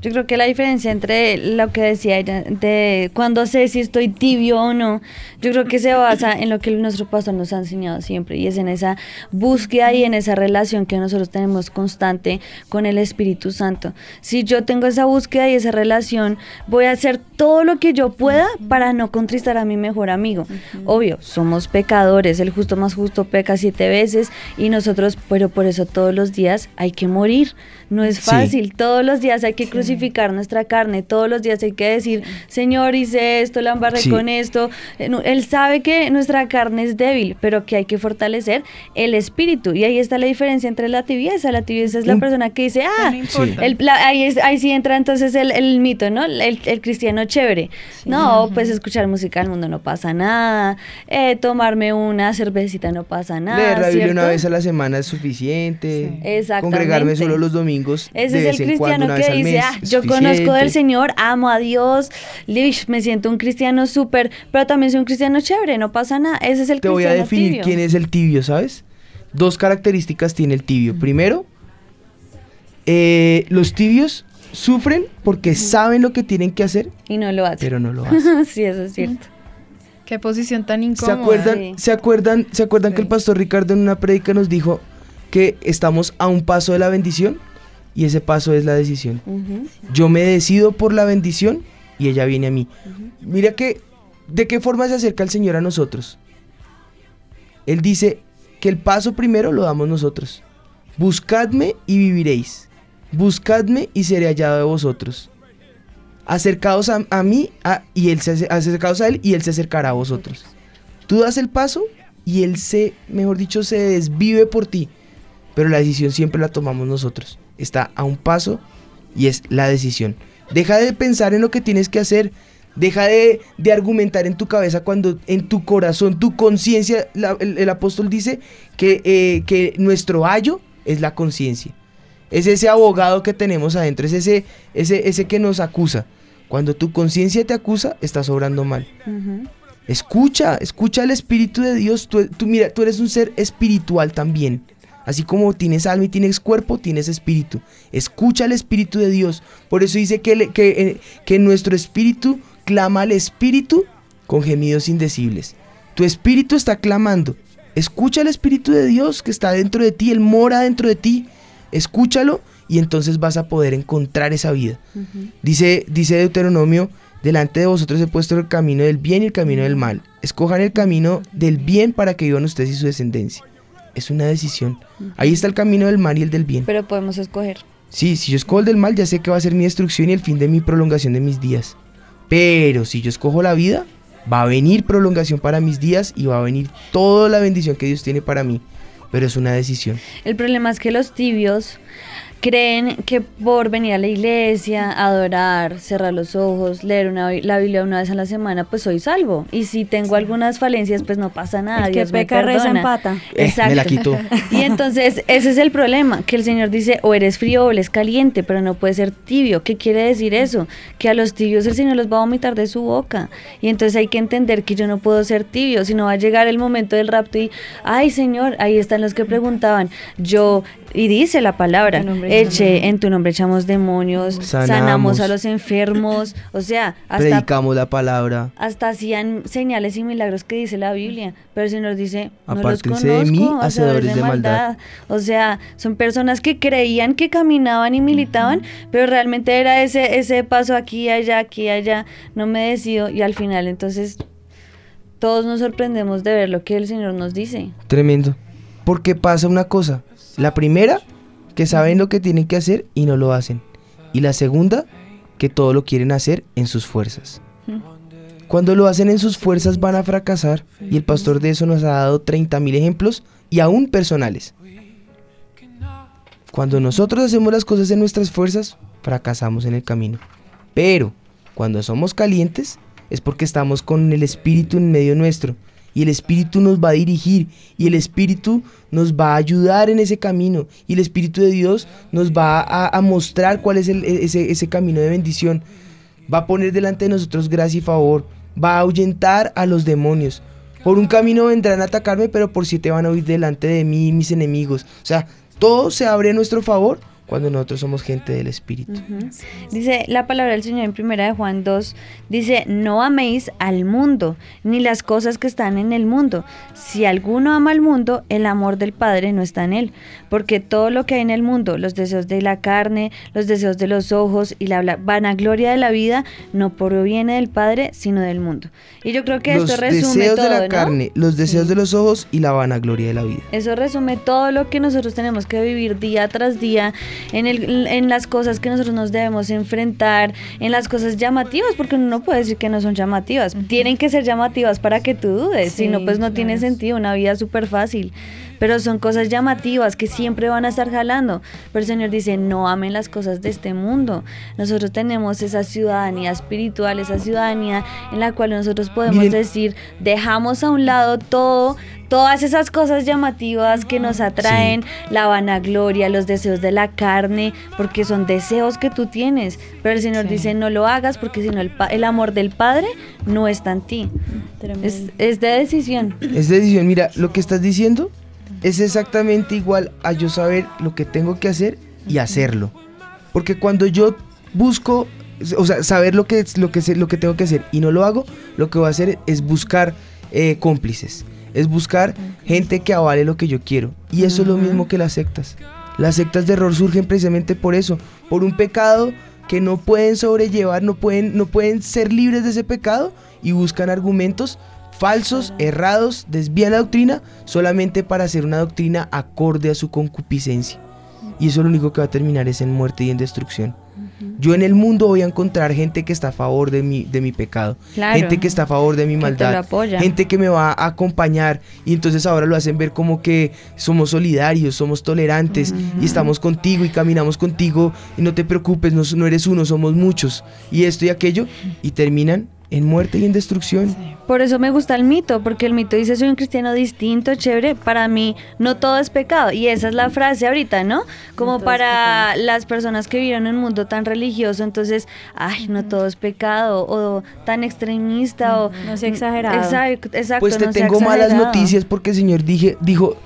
Yo creo que la diferencia entre lo que decía ella, de cuando sé si estoy tibio o no, yo creo que se basa en lo que nuestro pastor nos ha enseñado siempre y es en esa búsqueda y en esa relación que nosotros tenemos constante con el Espíritu Santo. Si yo tengo esa búsqueda y esa relación, voy a hacer todo lo que yo pueda para no contristar a mi mejor amigo. Obvio, somos pecadores, el justo más justo peca siete veces y nosotros, pero por eso todos los días hay que morir. No es Sí. fácil, todos los días hay que crucificar nuestra carne, todos los días hay que decir, Señor, hice esto, la embarré Sí. con esto. Eh, Él sabe que nuestra carne es débil, pero que hay que fortalecer el espíritu. Y ahí está la diferencia entre la tibieza. La tibieza es la persona que dice, ah, el ahí, es- ahí sí entra entonces el, el mito, ¿no? El, el cristiano chévere. No, pues escuchar música al mundo no pasa nada, eh, tomarme una cervecita no pasa nada. Leer la Biblia una vez a la semana es suficiente. Exactamente. Congregarme solo los domingos. Ese de es el vez en cuando, cristiano que dice, ah, yo conozco del suficiente". Señor, amo a Dios, lish, me siento un cristiano súper, pero también soy un cristiano chévere, no pasa nada. Ese es el Te voy a cristiano definir tibio. quién es el tibio, ¿sabes? Dos características tiene el tibio. Primero, eh, los tibios sufren porque saben lo que tienen que hacer, Y no lo hace. pero no lo hacen. sí, eso es cierto. Qué posición tan ¿Se incómoda. acuerdan, ¿se acuerdan, ¿se acuerdan que el pastor Ricardo en una prédica nos dijo que estamos a un paso de la bendición? Y ese paso es la decisión. Yo me decido por la bendición y ella viene a mí. Mira que, ¿de qué forma se acerca el Señor a nosotros? Él dice que el paso primero lo damos nosotros. Buscadme y viviréis. Buscadme y seré hallado de vosotros. Acercaos a, a mí a- y él se, ace- acercaos a él y él se acercará a vosotros. Tú das el paso y él se, mejor dicho, se desvive por ti. Pero la decisión siempre la tomamos nosotros. Está a un paso y es la decisión. Deja de pensar en lo que tienes que hacer. Deja de, de argumentar en tu cabeza cuando en tu corazón, tu conciencia, el, el apóstol dice que, eh, que nuestro ayo es la conciencia. Es ese abogado que tenemos adentro, es ese, ese, ese que nos acusa. Cuando tu conciencia te acusa, estás obrando mal. Escucha, escucha al Espíritu de Dios. Tú, tú, mira, tú eres un ser espiritual también. Así como tienes alma y tienes cuerpo, tienes espíritu. Escucha al Espíritu de Dios. Por eso dice que, le- que, eh, que nuestro espíritu clama al Espíritu con gemidos indecibles. Tu espíritu está clamando. Escucha al Espíritu de Dios que está dentro de ti, Él mora dentro de ti. Escúchalo y entonces vas a poder encontrar esa vida. Dice, dice Deuteronomio, delante de vosotros he puesto el camino del bien y el camino del mal. Escojan el camino del bien para que vivan ustedes y su descendencia. Es una decisión. Ahí está el camino del mal y el del bien. Pero podemos escoger. Sí, si yo escojo el del mal, ya sé que va a ser mi destrucción y el fin de mi prolongación de mis días. Pero si yo escojo la vida, va a venir prolongación para mis días y va a venir toda la bendición que Dios tiene para mí. Pero es una decisión. El problema es que los tibios creen que por venir a la iglesia, adorar, cerrar los ojos, leer una, la Biblia una vez a la semana, pues soy salvo. Y si tengo algunas falencias, pues no pasa nada. El que Dios me peca, reza, perdona. empata. Eh, me la quitó. Y entonces ese es el problema, que el Señor dice, o eres frío o eres caliente, pero no puedes ser tibio. ¿Qué quiere decir eso? Que a los tibios el Señor los va a vomitar de su boca. Y entonces hay que entender que yo no puedo ser tibio, sino va a llegar el momento del rapto y, ay Señor, ahí están los que preguntaban, yo, y dice la palabra, En eche, en tu nombre echamos demonios, sanamos, Sanamos. a los enfermos, o sea, hasta Predicamos la palabra. hasta hacían señales y milagros que dice la Biblia, pero el Señor dice, no los Apártense conozco, de mí, hacedores hacedores de maldad. O sea, son personas que creían que caminaban y militaban, pero realmente era ese ese paso aquí, allá, aquí, allá, no me decido y al final entonces todos nos sorprendemos de ver lo que el Señor nos dice. Tremendo. Porque pasa una cosa. La primera, que saben lo que tienen que hacer y no lo hacen. Y la segunda, que todo lo quieren hacer en sus fuerzas. Cuando lo hacen en sus fuerzas van a fracasar. Y el pastor de eso nos ha dado 30.000 ejemplos y aún personales. Cuando nosotros hacemos las cosas en nuestras fuerzas, fracasamos en el camino. Pero cuando somos calientes es porque estamos con el Espíritu en medio nuestro. Y el Espíritu nos va a dirigir. Y el Espíritu nos va a ayudar en ese camino. Y el Espíritu de Dios nos va a, mostrar cuál es el- ese, ese camino de bendición. Va a poner delante de nosotros gracia y favor. Va a ahuyentar a los demonios. Por un camino vendrán a atacarme, pero por siete van a huir delante de mí mis enemigos. O sea, Todo se abre a nuestro favor cuando nosotros somos gente del Espíritu. Dice la palabra del Señor en primera de Juan 2, dice, no améis al mundo, ni las cosas que están en el mundo. Si alguno ama al mundo, el amor del Padre no está en él, porque todo lo que hay en el mundo, los deseos de la carne, los deseos de los ojos y la vanagloria de la vida, no proviene del Padre, sino del mundo. Y yo creo que los esto resume deseos todo, de la ¿no? carne, los deseos de los ojos y la vanagloria de la vida. Eso resume todo lo que nosotros tenemos que vivir día tras día, en, el, en las cosas que nosotros nos debemos enfrentar, en las cosas llamativas, porque uno no puede decir que no son llamativas. Tienen que ser llamativas para que tú dudes, si no, pues no tiene sentido, una vida súper fácil. Pero son cosas llamativas que siempre van a estar jalando. Pero el Señor dice, no amen las cosas de este mundo. Nosotros tenemos esa ciudadanía espiritual, esa ciudadanía en la cual nosotros podemos Miren. decir, dejamos a un lado todo, todas esas cosas llamativas que nos atraen, la vanagloria, los deseos de la carne, porque son deseos que tú tienes. Pero el Señor dice, no lo hagas porque si no el, amor del Padre no está en ti. Es, es de decisión. Es decisión, mira, lo que estás diciendo es exactamente igual a yo saber lo que tengo que hacer y hacerlo. Porque cuando yo busco, o sea, saber lo que, lo que, lo que tengo que hacer y no lo hago, lo que voy a hacer es buscar eh, cómplices. Es buscar gente que avale lo que yo quiero. Y eso es lo mismo que las sectas. Las sectas de error surgen precisamente por eso, por un pecado que no pueden sobrellevar, no pueden, no pueden ser libres de ese pecado y buscan argumentos falsos, errados, desvían la doctrina solamente para hacer una doctrina acorde a su concupiscencia. Y eso lo único que va a terminar es en muerte y en destrucción. Yo en el mundo voy a encontrar gente que está a favor de mi, de mi pecado, Claro. gente que está a favor de mi maldad, gente que me va a acompañar. Y entonces ahora lo hacen ver como que somos solidarios, somos tolerantes y estamos contigo y caminamos contigo. Y no te preocupes, no, no eres uno, somos muchos. Y esto y aquello. Y terminan en muerte y en destrucción. Por eso me gusta el mito, porque el mito dice soy un cristiano distinto, chévere. Para mí no todo es pecado. Y esa es la frase ahorita, ¿no? Como para las personas que vivieron en un mundo tan religioso, entonces, ay, no todo es pecado, o tan extremista, o... No sea exagerado. Exacto, exacto, Pues te no tengo malas noticias porque el Señor dije, dijo,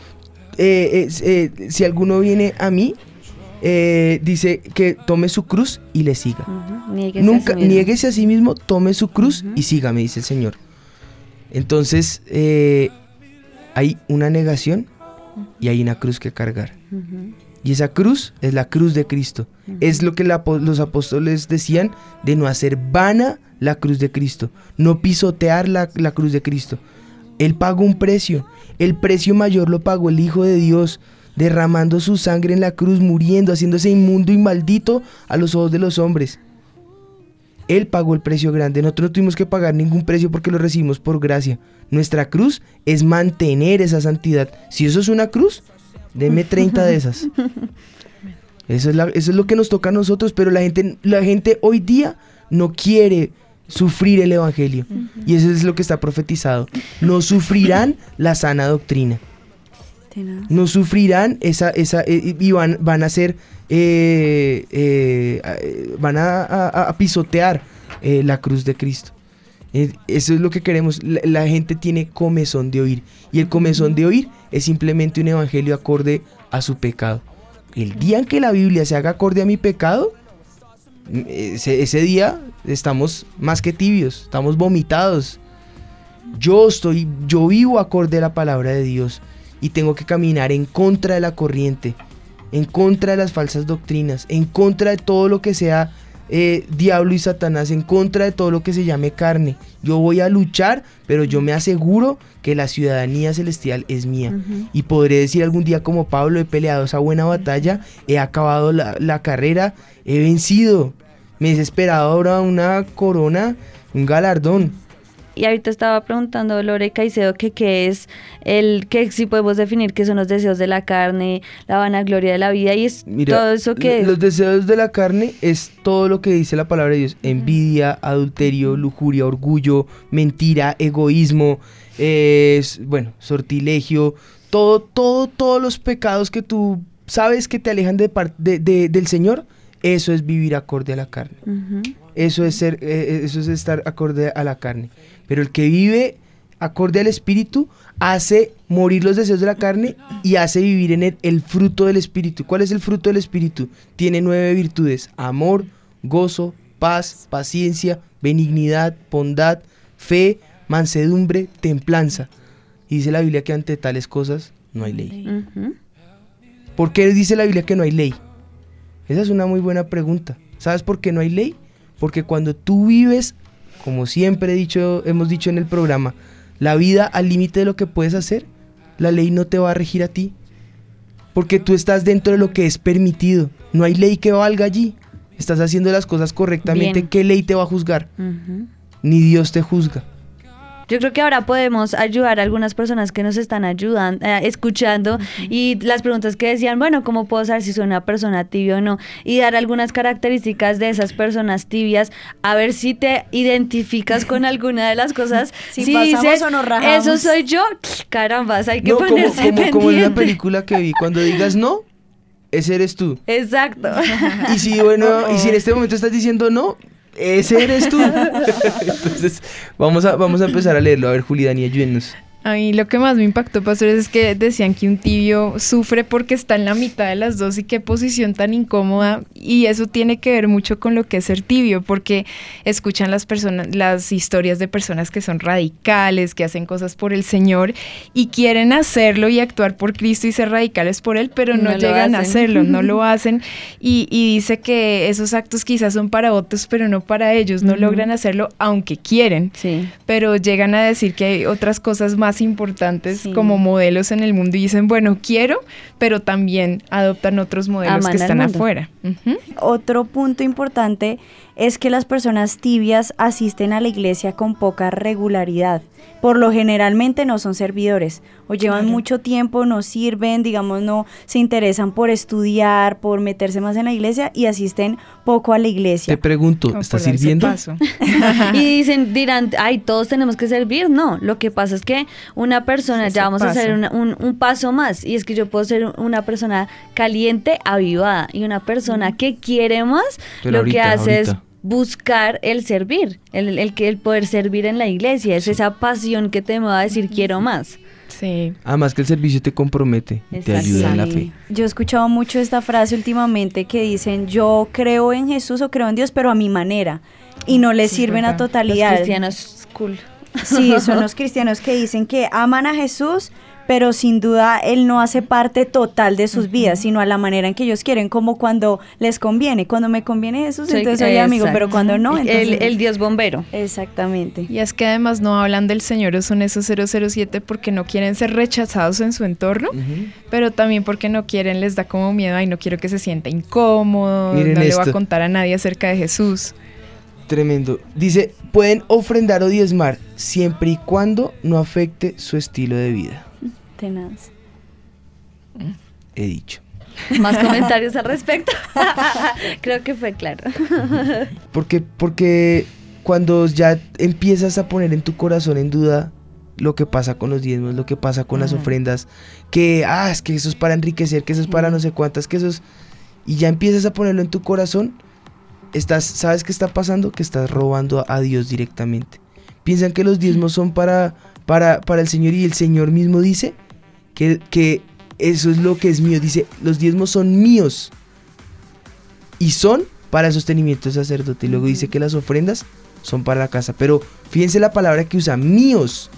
eh, eh, eh, si alguno viene a mí, eh, dice que tome su cruz y le siga. Ujú, niéguese a Nunca, sí mismo. niéguese a sí mismo, tome su cruz y sígame, dice el Señor. Entonces, eh, hay una negación y hay una cruz que cargar. Y esa cruz es la cruz de Cristo. Es lo que la los apóstoles decían de no hacer vana la cruz de Cristo, no pisotear la, la cruz de Cristo. Él pagó un precio. El precio mayor lo pagó el Hijo de Dios, derramando su sangre en la cruz, muriendo, haciéndose inmundo y maldito a los ojos de los hombres. Él pagó el precio grande. Nosotros no tuvimos que pagar ningún precio porque lo recibimos por gracia. Nuestra cruz es mantener esa santidad. Si eso es una cruz, deme 30 de esas. Eso es, la- eso es lo que nos toca a nosotros, pero la gente, la gente hoy día no quiere sufrir el Evangelio. Y eso es lo que está profetizado. No sufrirán la sana doctrina. No sufrirán esa, esa, eh, y van, van a ser, eh, eh, van a, pisotear la cruz de Cristo. Eso es lo que queremos. La, la gente tiene comezón de oír. Y el comezón de oír es simplemente un evangelio acorde a su pecado. El día en que la Biblia se haga acorde a mi pecado, mm, ese, ese día estamos más que tibios, estamos vomitados. Yo estoy, yo vivo acorde a la palabra de Dios y tengo que caminar en contra de la corriente, en contra de las falsas doctrinas, en contra de todo lo que sea eh, diablo y Satanás, en contra de todo lo que se llame carne. Yo voy a luchar, pero yo me aseguro que la ciudadanía celestial es mía. Y podré decir algún día como Pablo, he peleado esa buena batalla, he acabado la, la carrera, he vencido. Me he esperado ahora una corona, un galardón. Y ahorita estaba preguntando Lore Caicedo que qué es el que si podemos definir qué son los deseos de la carne, la vanagloria de la vida y es Mira, todo eso que lo- los deseos de la carne es todo lo que dice la palabra de Dios. Envidia, adulterio, lujuria, orgullo, mentira, egoísmo, eh, es- bueno, sortilegio, todo, todo, todos los pecados que tú sabes que te alejan de par- de- de- del Señor, eso es vivir acorde a la carne. Eso es ser, eh, eso es estar acorde a la carne. Pero el que vive acorde al espíritu, hace morir los deseos de la carne y hace vivir en él el fruto del espíritu. ¿Cuál es el fruto del espíritu? Tiene nueve virtudes: amor, gozo, paz, paciencia, benignidad, bondad, fe, mansedumbre, templanza. Y dice la Biblia que ante tales cosas no hay ley. ¿Por qué dice la Biblia que no hay ley? Esa es una muy buena pregunta. ¿Sabes por qué no hay ley? Porque cuando tú vives, como siempre he dicho, hemos dicho en el programa, la vida al límite de lo que puedes hacer, la ley no te va a regir a ti. Porque tú estás dentro de lo que es permitido. No hay ley que valga allí. Estás haciendo las cosas correctamente. Bien. ¿Qué ley te va a juzgar? Ni Dios te juzga. Yo creo que ahora podemos ayudar a algunas personas que nos están ayudando, eh, escuchando y las preguntas que decían, bueno, ¿cómo puedo saber si soy una persona tibia o no? Y dar algunas características de esas personas tibias, a ver si te identificas con alguna de las cosas. Si pasamos o nos rajamos. Eso soy yo, carambas, hay que No, como, ponerse como, como en la película que vi. Cuando digas no, ese eres tú. Exacto. Y si, bueno, y si en este momento estás diciendo no, ese eres tú. Entonces, vamos a, vamos a empezar a leerlo. A ver, Juli, Dani, ayúdenos. A mí lo que más me impactó, pastores, es que decían que un tibio sufre porque está en la mitad de las dos y qué posición tan incómoda. Y eso tiene que ver mucho con lo que es ser tibio, porque escuchan las personas, las historias de personas que son radicales, que hacen cosas por el Señor y quieren hacerlo y actuar por Cristo y ser radicales por Él, pero no, llegan a hacerlo, no lo hacen. Y, y dice que esos actos quizás son para otros, pero no para ellos. No logran hacerlo aunque quieren Sí. pero llegan a decir que hay otras cosas más importantes Sí. como modelos en el mundo y dicen, bueno, quiero, pero también adoptan otros modelos Aman que están afuera. Otro punto importante es que las personas tibias asisten a la iglesia con poca regularidad. Por lo generalmente no son servidores o llevan Claro. mucho tiempo, no sirven, digamos, no se interesan por estudiar, por meterse más en la iglesia y asisten poco a la Te iglesia. pregunto, Como ¿estás sirviendo? y dicen, dirán, ay, todos tenemos que servir. No, lo que pasa es que una persona, Ese ya vamos a hacer una- un, un paso más, y es que yo puedo ser una persona caliente, avivada, y una persona que quiere más, Pero lo que ahorita, hace es. Buscar el servir, el, el, que el poder servir en la iglesia, es esa pasión que te va a decir quiero más. Sí. Además que el servicio te compromete y te ayuda en la fe. Yo he escuchado mucho esta frase últimamente que dicen, yo creo en Jesús o creo en Dios, pero a mi manera. Y no les Sí, sirven a verdad. Los totalidad. cristianos, cool. Sí, son los cristianos que dicen que aman a Jesús, pero sin duda Él no hace parte total de sus vidas, sino a la manera en que ellos quieren, como cuando les conviene. Cuando me conviene Jesús, Soy- entonces soy amigo, pero cuando no, entonces... El, el Dios bombero. Exactamente. Y es que además no hablan del Señor o son esos 007 porque no quieren ser rechazados en su entorno, pero también porque no quieren, les da como miedo, ay, no quiero que se sienta incómodo, Miren no le voy a contar a nadie acerca de Jesús. Tremendo. Dice, pueden ofrendar o diezmar siempre y cuando no afecte su estilo de vida. Tenaz. He dicho. Más comentarios al respecto. Creo que fue claro. Porque, porque cuando ya empiezas a poner en tu corazón en duda lo que pasa con los diezmos, lo que pasa con las ofrendas, que, ah, es que eso es para enriquecer, que eso es para no sé cuántas, que eso es... Y ya empiezas a ponerlo en tu corazón, estás, ¿sabes qué está pasando? Que estás robando a, a Dios directamente. Piensan que los diezmos son para, para, para el Señor y el Señor mismo dice que, que eso es lo que es mío. Dice, los diezmos son míos y son para el sostenimiento del sacerdote. Y luego dice que las ofrendas son para la casa. Pero fíjense la palabra que usa, míos.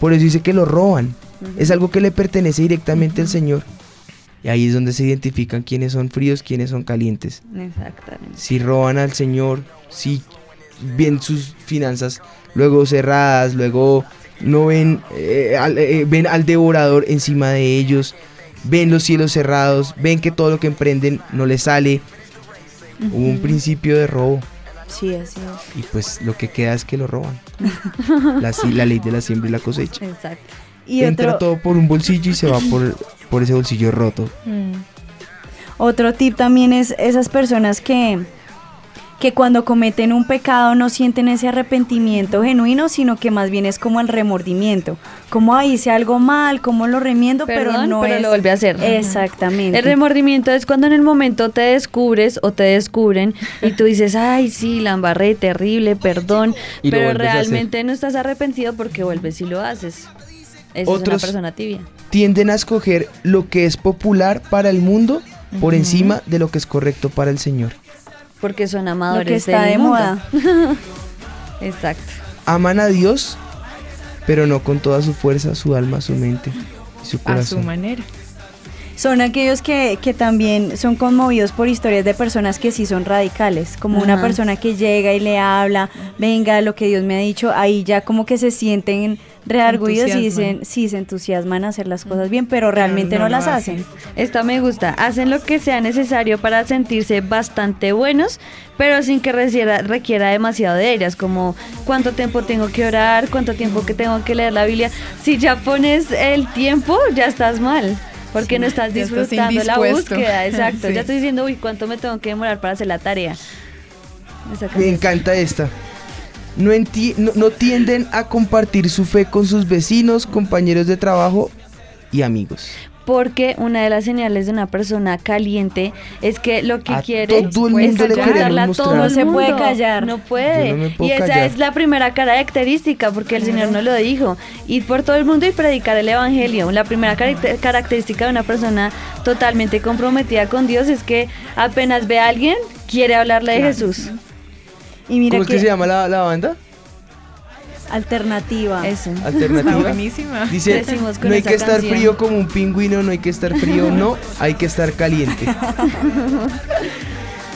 Por eso dice que lo roban. Es algo que le pertenece directamente al Señor. Y ahí es donde se identifican quiénes son fríos, quiénes son calientes. Exactamente. Si roban al Señor, si ven sus finanzas luego cerradas, luego no ven, eh, al, eh, ven al devorador encima de ellos, ven los cielos cerrados, ven que todo lo que emprenden no les sale. Hubo un principio de robo Sí, así es. y pues lo que queda es que lo roban. La, ley de la siembra y la cosecha. Exacto. Y Entra otro, todo por un bolsillo y se va por, por ese bolsillo roto. Mm. otro tip también es esas personas que que cuando cometen un pecado no sienten ese arrepentimiento genuino, sino que más bien es como el remordimiento. Como ahí hice algo mal, como lo remiendo, pero no pero es. lo volví a hacer. Exactamente. El remordimiento es cuando en el momento te descubres o te descubren y tú dices, ay, sí, la embarré, terrible, perdón, Y pero realmente no estás arrepentido porque vuelves y lo haces. Esa es Otros- una persona tibia. Tienden a escoger lo que es popular para el mundo por encima de lo que es correcto para el Señor. Porque son amadores Lo que está del de mundo. moda. Exacto. Aman a Dios, pero no con toda su fuerza, su alma, su mente y su A su corazón. manera. Son aquellos que, que también son conmovidos por historias de personas que sí son radicales, como una persona que llega y le habla, venga, lo que Dios me ha dicho, ahí ya como que se sienten reargüidos y dicen, sí, se entusiasman a hacer las cosas bien, pero realmente no, las hacen. hacen. Esta me gusta. Hacen lo que sea necesario para sentirse bastante buenos, pero sin que requiera, requiera demasiado de ellas, como cuánto tiempo tengo que orar, cuánto tiempo que tengo que leer la Biblia. Si ya pones el tiempo, ya estás mal. Porque no estás disfrutando la búsqueda, exacto. Sí. Ya estoy diciendo, uy, ¿cuánto me tengo que demorar para hacer la tarea? Me encanta esta. No, enti- no, no tienden a compartir su fe con sus vecinos, compañeros de trabajo y amigos. Porque una de las señales de una persona caliente es que lo que A quiere todo el es mundo le a todo No se puede mundo. callar. No puede. No y esa callar. es la primera característica, porque el Señor no lo dijo. Ir por todo el mundo y predicar el Evangelio. La primera caracter- característica de una persona totalmente comprometida con Dios es que apenas ve a alguien, quiere hablarle de Jesús. Y mira ¿Cómo es que se llama la, la banda? Alternativa. Eso. Alternativa. buenísima. Dice, Decimos con no hay esa que estar canción. frío como un pingüino, no hay que estar frío, no, hay que estar caliente.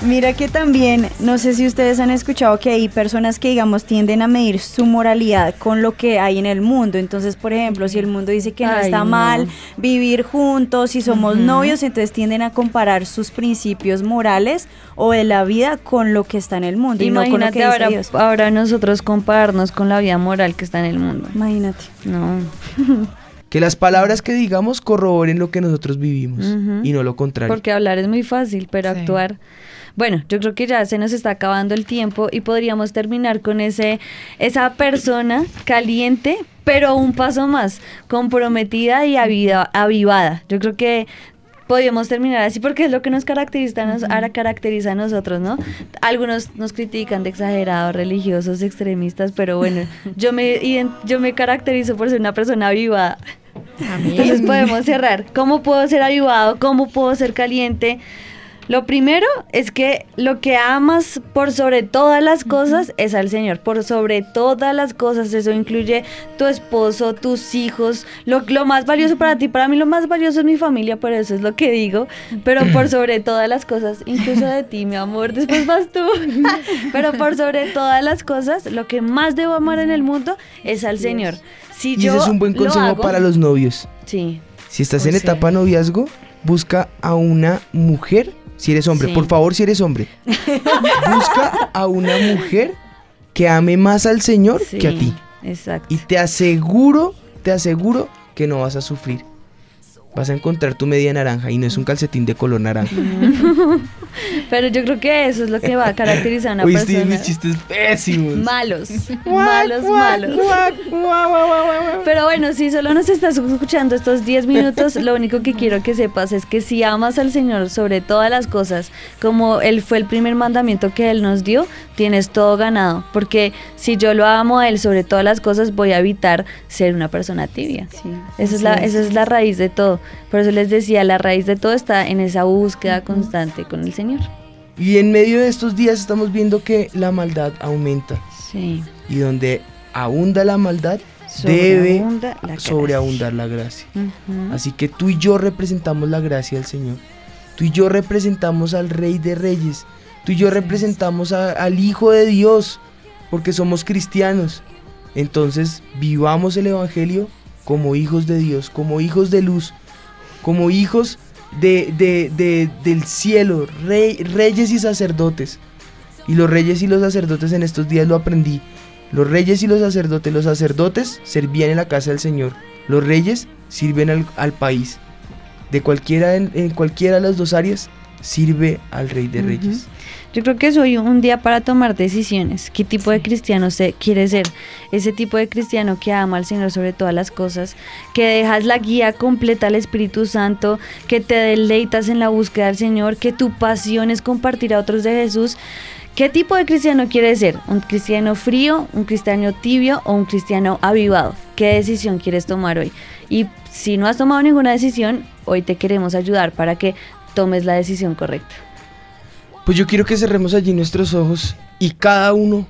Mira que también, no sé si ustedes han escuchado que hay personas que, digamos, tienden a medir su moralidad con lo que hay en el mundo. Entonces, por ejemplo, si el mundo dice que no Ay, está no. mal vivir juntos, si somos novios, entonces tienden a comparar sus principios morales o de la vida con lo que está en el mundo y no con lo Imagínate que dice ahora, Dios. ahora nosotros compararnos con la vida moral que está en el mundo. Imagínate. No. Que las palabras que digamos corroboren lo que nosotros vivimos y no lo contrario. Porque hablar es muy fácil, pero Sí. actuar. Bueno, yo creo que ya se nos está acabando el tiempo y podríamos terminar con ese esa persona caliente, pero un paso más, comprometida y avida- avivada. Yo creo que podríamos terminar así porque es lo que nos caracteriza, nos, ahora caracteriza a nosotros, ¿no? Algunos nos critican de exagerados, religiosos, extremistas, pero bueno, yo me yo me caracterizo por ser una persona avivada. Entonces podemos cerrar. ¿Cómo puedo ser avivado? ¿Cómo puedo ser caliente? Lo primero es que lo que amas por sobre todas las cosas es al Señor, por sobre todas las cosas. Eso incluye tu esposo, tus hijos, lo, lo más valioso para ti. Para mí lo más valioso es mi familia, por eso es lo que digo. Pero por sobre todas las cosas, incluso de ti, mi amor, después vas tú. Pero por sobre todas las cosas, lo que más debo amar en el mundo es al Señor. Si y yo ese es un buen lo consejo hago- para los novios. Sí. Si estás en etapa noviazgo, busca a una mujer, si eres hombre, Sí. por favor, si eres hombre, busca a una mujer que ame más al Señor que a ti. Exacto. Y te aseguro, te aseguro que no vas a sufrir. Vas a encontrar tu media naranja y no es un calcetín de color naranja. Pero yo creo que eso es lo que va a caracterizar a una Oíste persona. mis chistes pésimos. Malos, malos, malos. Pero bueno, si solo nos estás escuchando estos 10 minutos, lo único que quiero que sepas es que si amas al Señor sobre todas las cosas, como Él fue el primer mandamiento que Él nos dio, tienes todo ganado. Porque si yo lo amo a Él sobre todas las cosas, voy a evitar ser una persona tibia. Esa es, la, es. esa es la raíz de todo. Por eso les decía, la raíz de todo está en esa búsqueda constante con el Señor. Y en medio de estos días estamos viendo que la maldad aumenta. Sí. Y donde abunda la maldad, debe la sobreabundar la gracia. Así que tú y yo representamos la gracia del Señor. Tú y yo representamos al Rey de Reyes. Tú y yo representamos a- al Hijo de Dios. Porque somos cristianos. Entonces vivamos el Evangelio como hijos de Dios, como hijos de luz, como hijos de, de- de- del cielo, rey- reyes y sacerdotes. Y los reyes y los sacerdotes en estos días lo aprendí. Los reyes y los sacerdotes, los sacerdotes servían en la casa del Señor. Los reyes sirven al, al país. De cualquiera en, en cualquiera de las dos áreas sirve al Rey de. Reyes. Yo creo que es hoy un día para tomar decisiones. ¿Qué tipo de cristiano se quiere ser? Ese tipo de cristiano que ama al Señor sobre todas las cosas, que dejas la guía completa al Espíritu Santo, que te deleitas en la búsqueda del Señor, que tu pasión es compartir a otros de Jesús. ¿Qué tipo de cristiano quieres ser? ¿Un cristiano frío, un cristiano tibio o un cristiano avivado? ¿Qué decisión quieres tomar hoy? Y si no has tomado ninguna decisión, hoy te queremos ayudar para que tomes la decisión correcta. Pues yo quiero que cerremos allí nuestros ojos y cada uno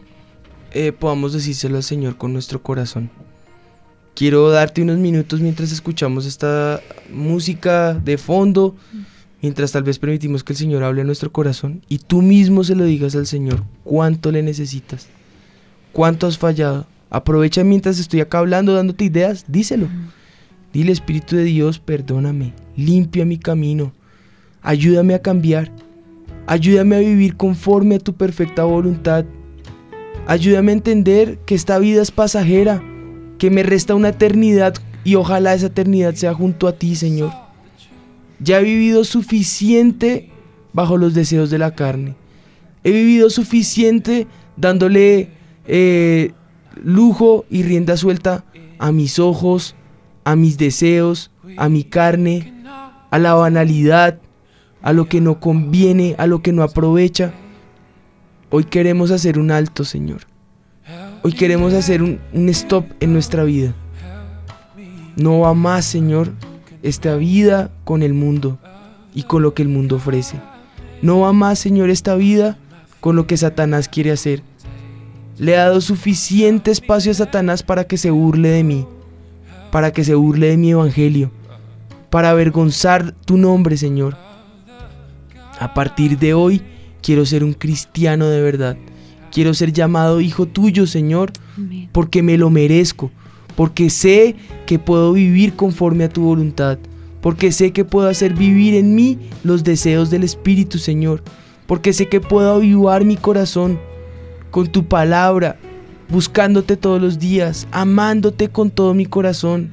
eh, podamos decírselo al Señor con nuestro corazón. Quiero darte unos minutos mientras escuchamos esta música de fondo, mientras tal vez permitimos que el Señor hable en nuestro corazón y tú mismo se lo digas al Señor cuánto le necesitas, cuánto has fallado. Aprovecha mientras estoy acá hablando, dándote ideas, díselo. Dile Espíritu de Dios, perdóname, limpia mi camino, ayúdame a cambiar, ayúdame a vivir conforme a tu perfecta voluntad, ayúdame a entender que esta vida es pasajera, que me resta una eternidad y ojalá esa eternidad sea junto a ti, Señor. Ya he vivido suficiente bajo los deseos de la carne. He vivido suficiente dándole eh, lujo y rienda suelta a mis ojos, a mis deseos, a mi carne, a la banalidad, a lo que no conviene, a lo que no aprovecha. Hoy queremos hacer un alto, Señor. Hoy queremos hacer un, stop en nuestra vida. No va más, Señor, esta vida con el mundo y con lo que el mundo ofrece. No va más, Señor, esta vida con lo que Satanás quiere hacer. Le he dado suficiente espacio a Satanás para que se burle de mí, para que se burle de mi evangelio, para avergonzar tu nombre, Señor. A partir de hoy quiero ser un cristiano de verdad. Quiero ser llamado hijo tuyo, Señor, porque me lo merezco, porque sé que puedo vivir conforme a tu voluntad, porque sé que puedo hacer vivir en mí los deseos del Espíritu, Señor, porque sé que puedo avivar mi corazón con tu palabra, buscándote todos los días, amándote con todo mi corazón,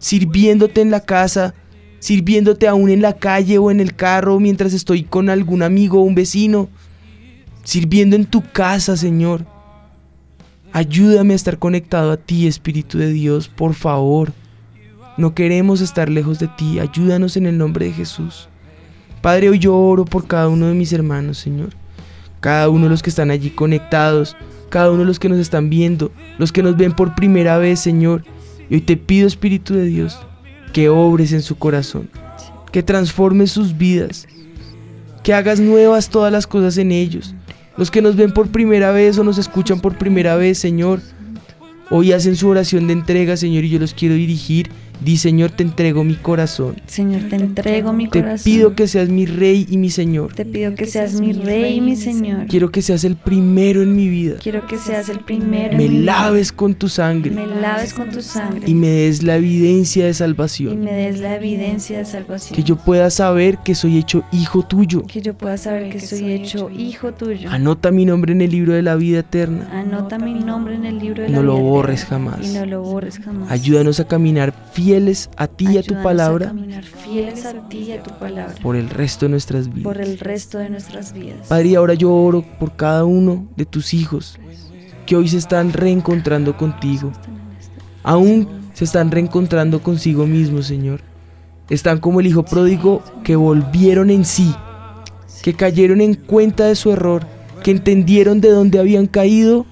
sirviéndote en la casa, sirviéndote aún en la calle o en el carro mientras estoy con algún amigo o un vecino, sirviendo en tu casa, Señor. Ayúdame a estar conectado a ti, Espíritu de Dios, por favor. No queremos estar lejos de ti, ayúdanos en el nombre de Jesús. Padre, hoy yo oro por cada uno de mis hermanos, Señor. Cada uno de los que están allí conectados, cada uno de los que nos están viendo, los que nos ven por primera vez, Señor. Y hoy te pido, Espíritu de Dios, que obres en su corazón, que transformes sus vidas, que hagas nuevas todas las cosas en ellos. Los que nos ven por primera vez o nos escuchan por primera vez, Señor, hoy hacen su oración de entrega, Señor, y yo los quiero dirigir Di, Señor, te entrego mi corazón. Señor, te entrego mi Te corazón. pido que seas mi rey y mi Señor. Te pido que seas mi rey y mi Señor. Quiero que seas el primero en mi vida. Quiero que seas el primero. Me en mi vida. laves con tu sangre Me laves con tu sangre. y me des la evidencia de y salvación. me des la evidencia de salvación. Que yo pueda saber que soy hecho hijo tuyo. Que yo pueda saber que soy hecho hijo tuyo. Anota mi nombre en el libro de la vida eterna. Anota mi nombre en el libro de la No lo vida borres eterna. jamás. Y no lo borres jamás. Ayúdanos a caminar fieles a ti y a tu palabra A caminar fieles a ti y a tu palabra. por el resto de nuestras vidas. Por el resto de nuestras vidas. Padre, ahora yo oro por cada uno de tus hijos que hoy se están reencontrando contigo. Aún se están reencontrando consigo mismos, Señor. Están como el hijo pródigo que volvieron en sí, que cayeron en cuenta de su error, que entendieron de dónde habían caído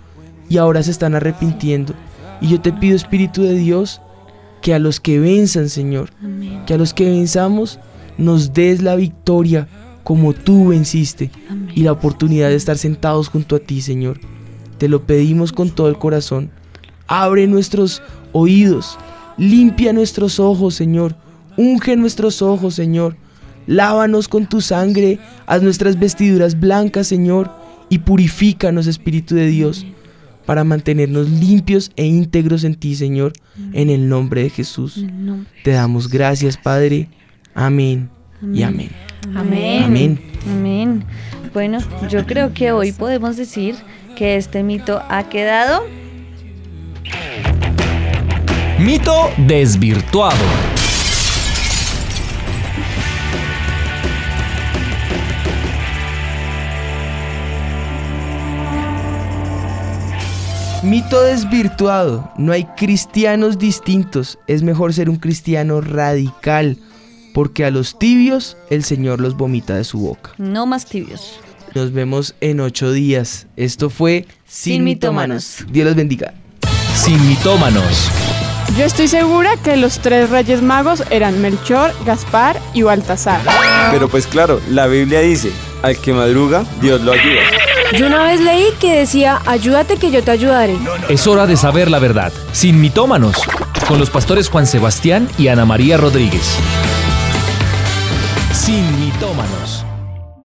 y ahora se están arrepintiendo. Y yo te pido, Espíritu de Dios, que a los que venzan, Señor, que a los que venzamos nos des la victoria como tú venciste y la oportunidad de estar sentados junto a ti, Señor. Te lo pedimos con todo el corazón. Abre nuestros oídos, limpia nuestros ojos, Señor. Unge nuestros ojos, Señor. Lávanos con tu sangre, haz nuestras vestiduras blancas, Señor, y purifícanos, Espíritu de Dios, para mantenernos limpios e íntegros en ti, Señor, en el nombre de Jesús. Te damos gracias, Padre. Amén y amén. Amén. Amén. Amén. Bueno, yo creo que hoy podemos decir que este mito ha quedado Mito desvirtuado. Mito desvirtuado. No hay cristianos distintos. Es mejor ser un cristiano radical. Porque a los tibios el Señor los vomita de su boca. No más tibios. Nos vemos en ocho días. Esto fue Sin, Sin mitómanos. Mitómanos. Dios los bendiga. Sin mitómanos. Yo estoy segura que los tres reyes magos eran Melchor, Gaspar y Baltasar. Pero pues claro, la Biblia dice, al que madruga, Dios lo ayuda. Yo una vez leí que decía, ayúdate que yo te ayudaré. Es hora de saber la verdad. Sin mitómanos. Con los pastores Juan Sebastián y Ana María Rodríguez. Sin mitómanos.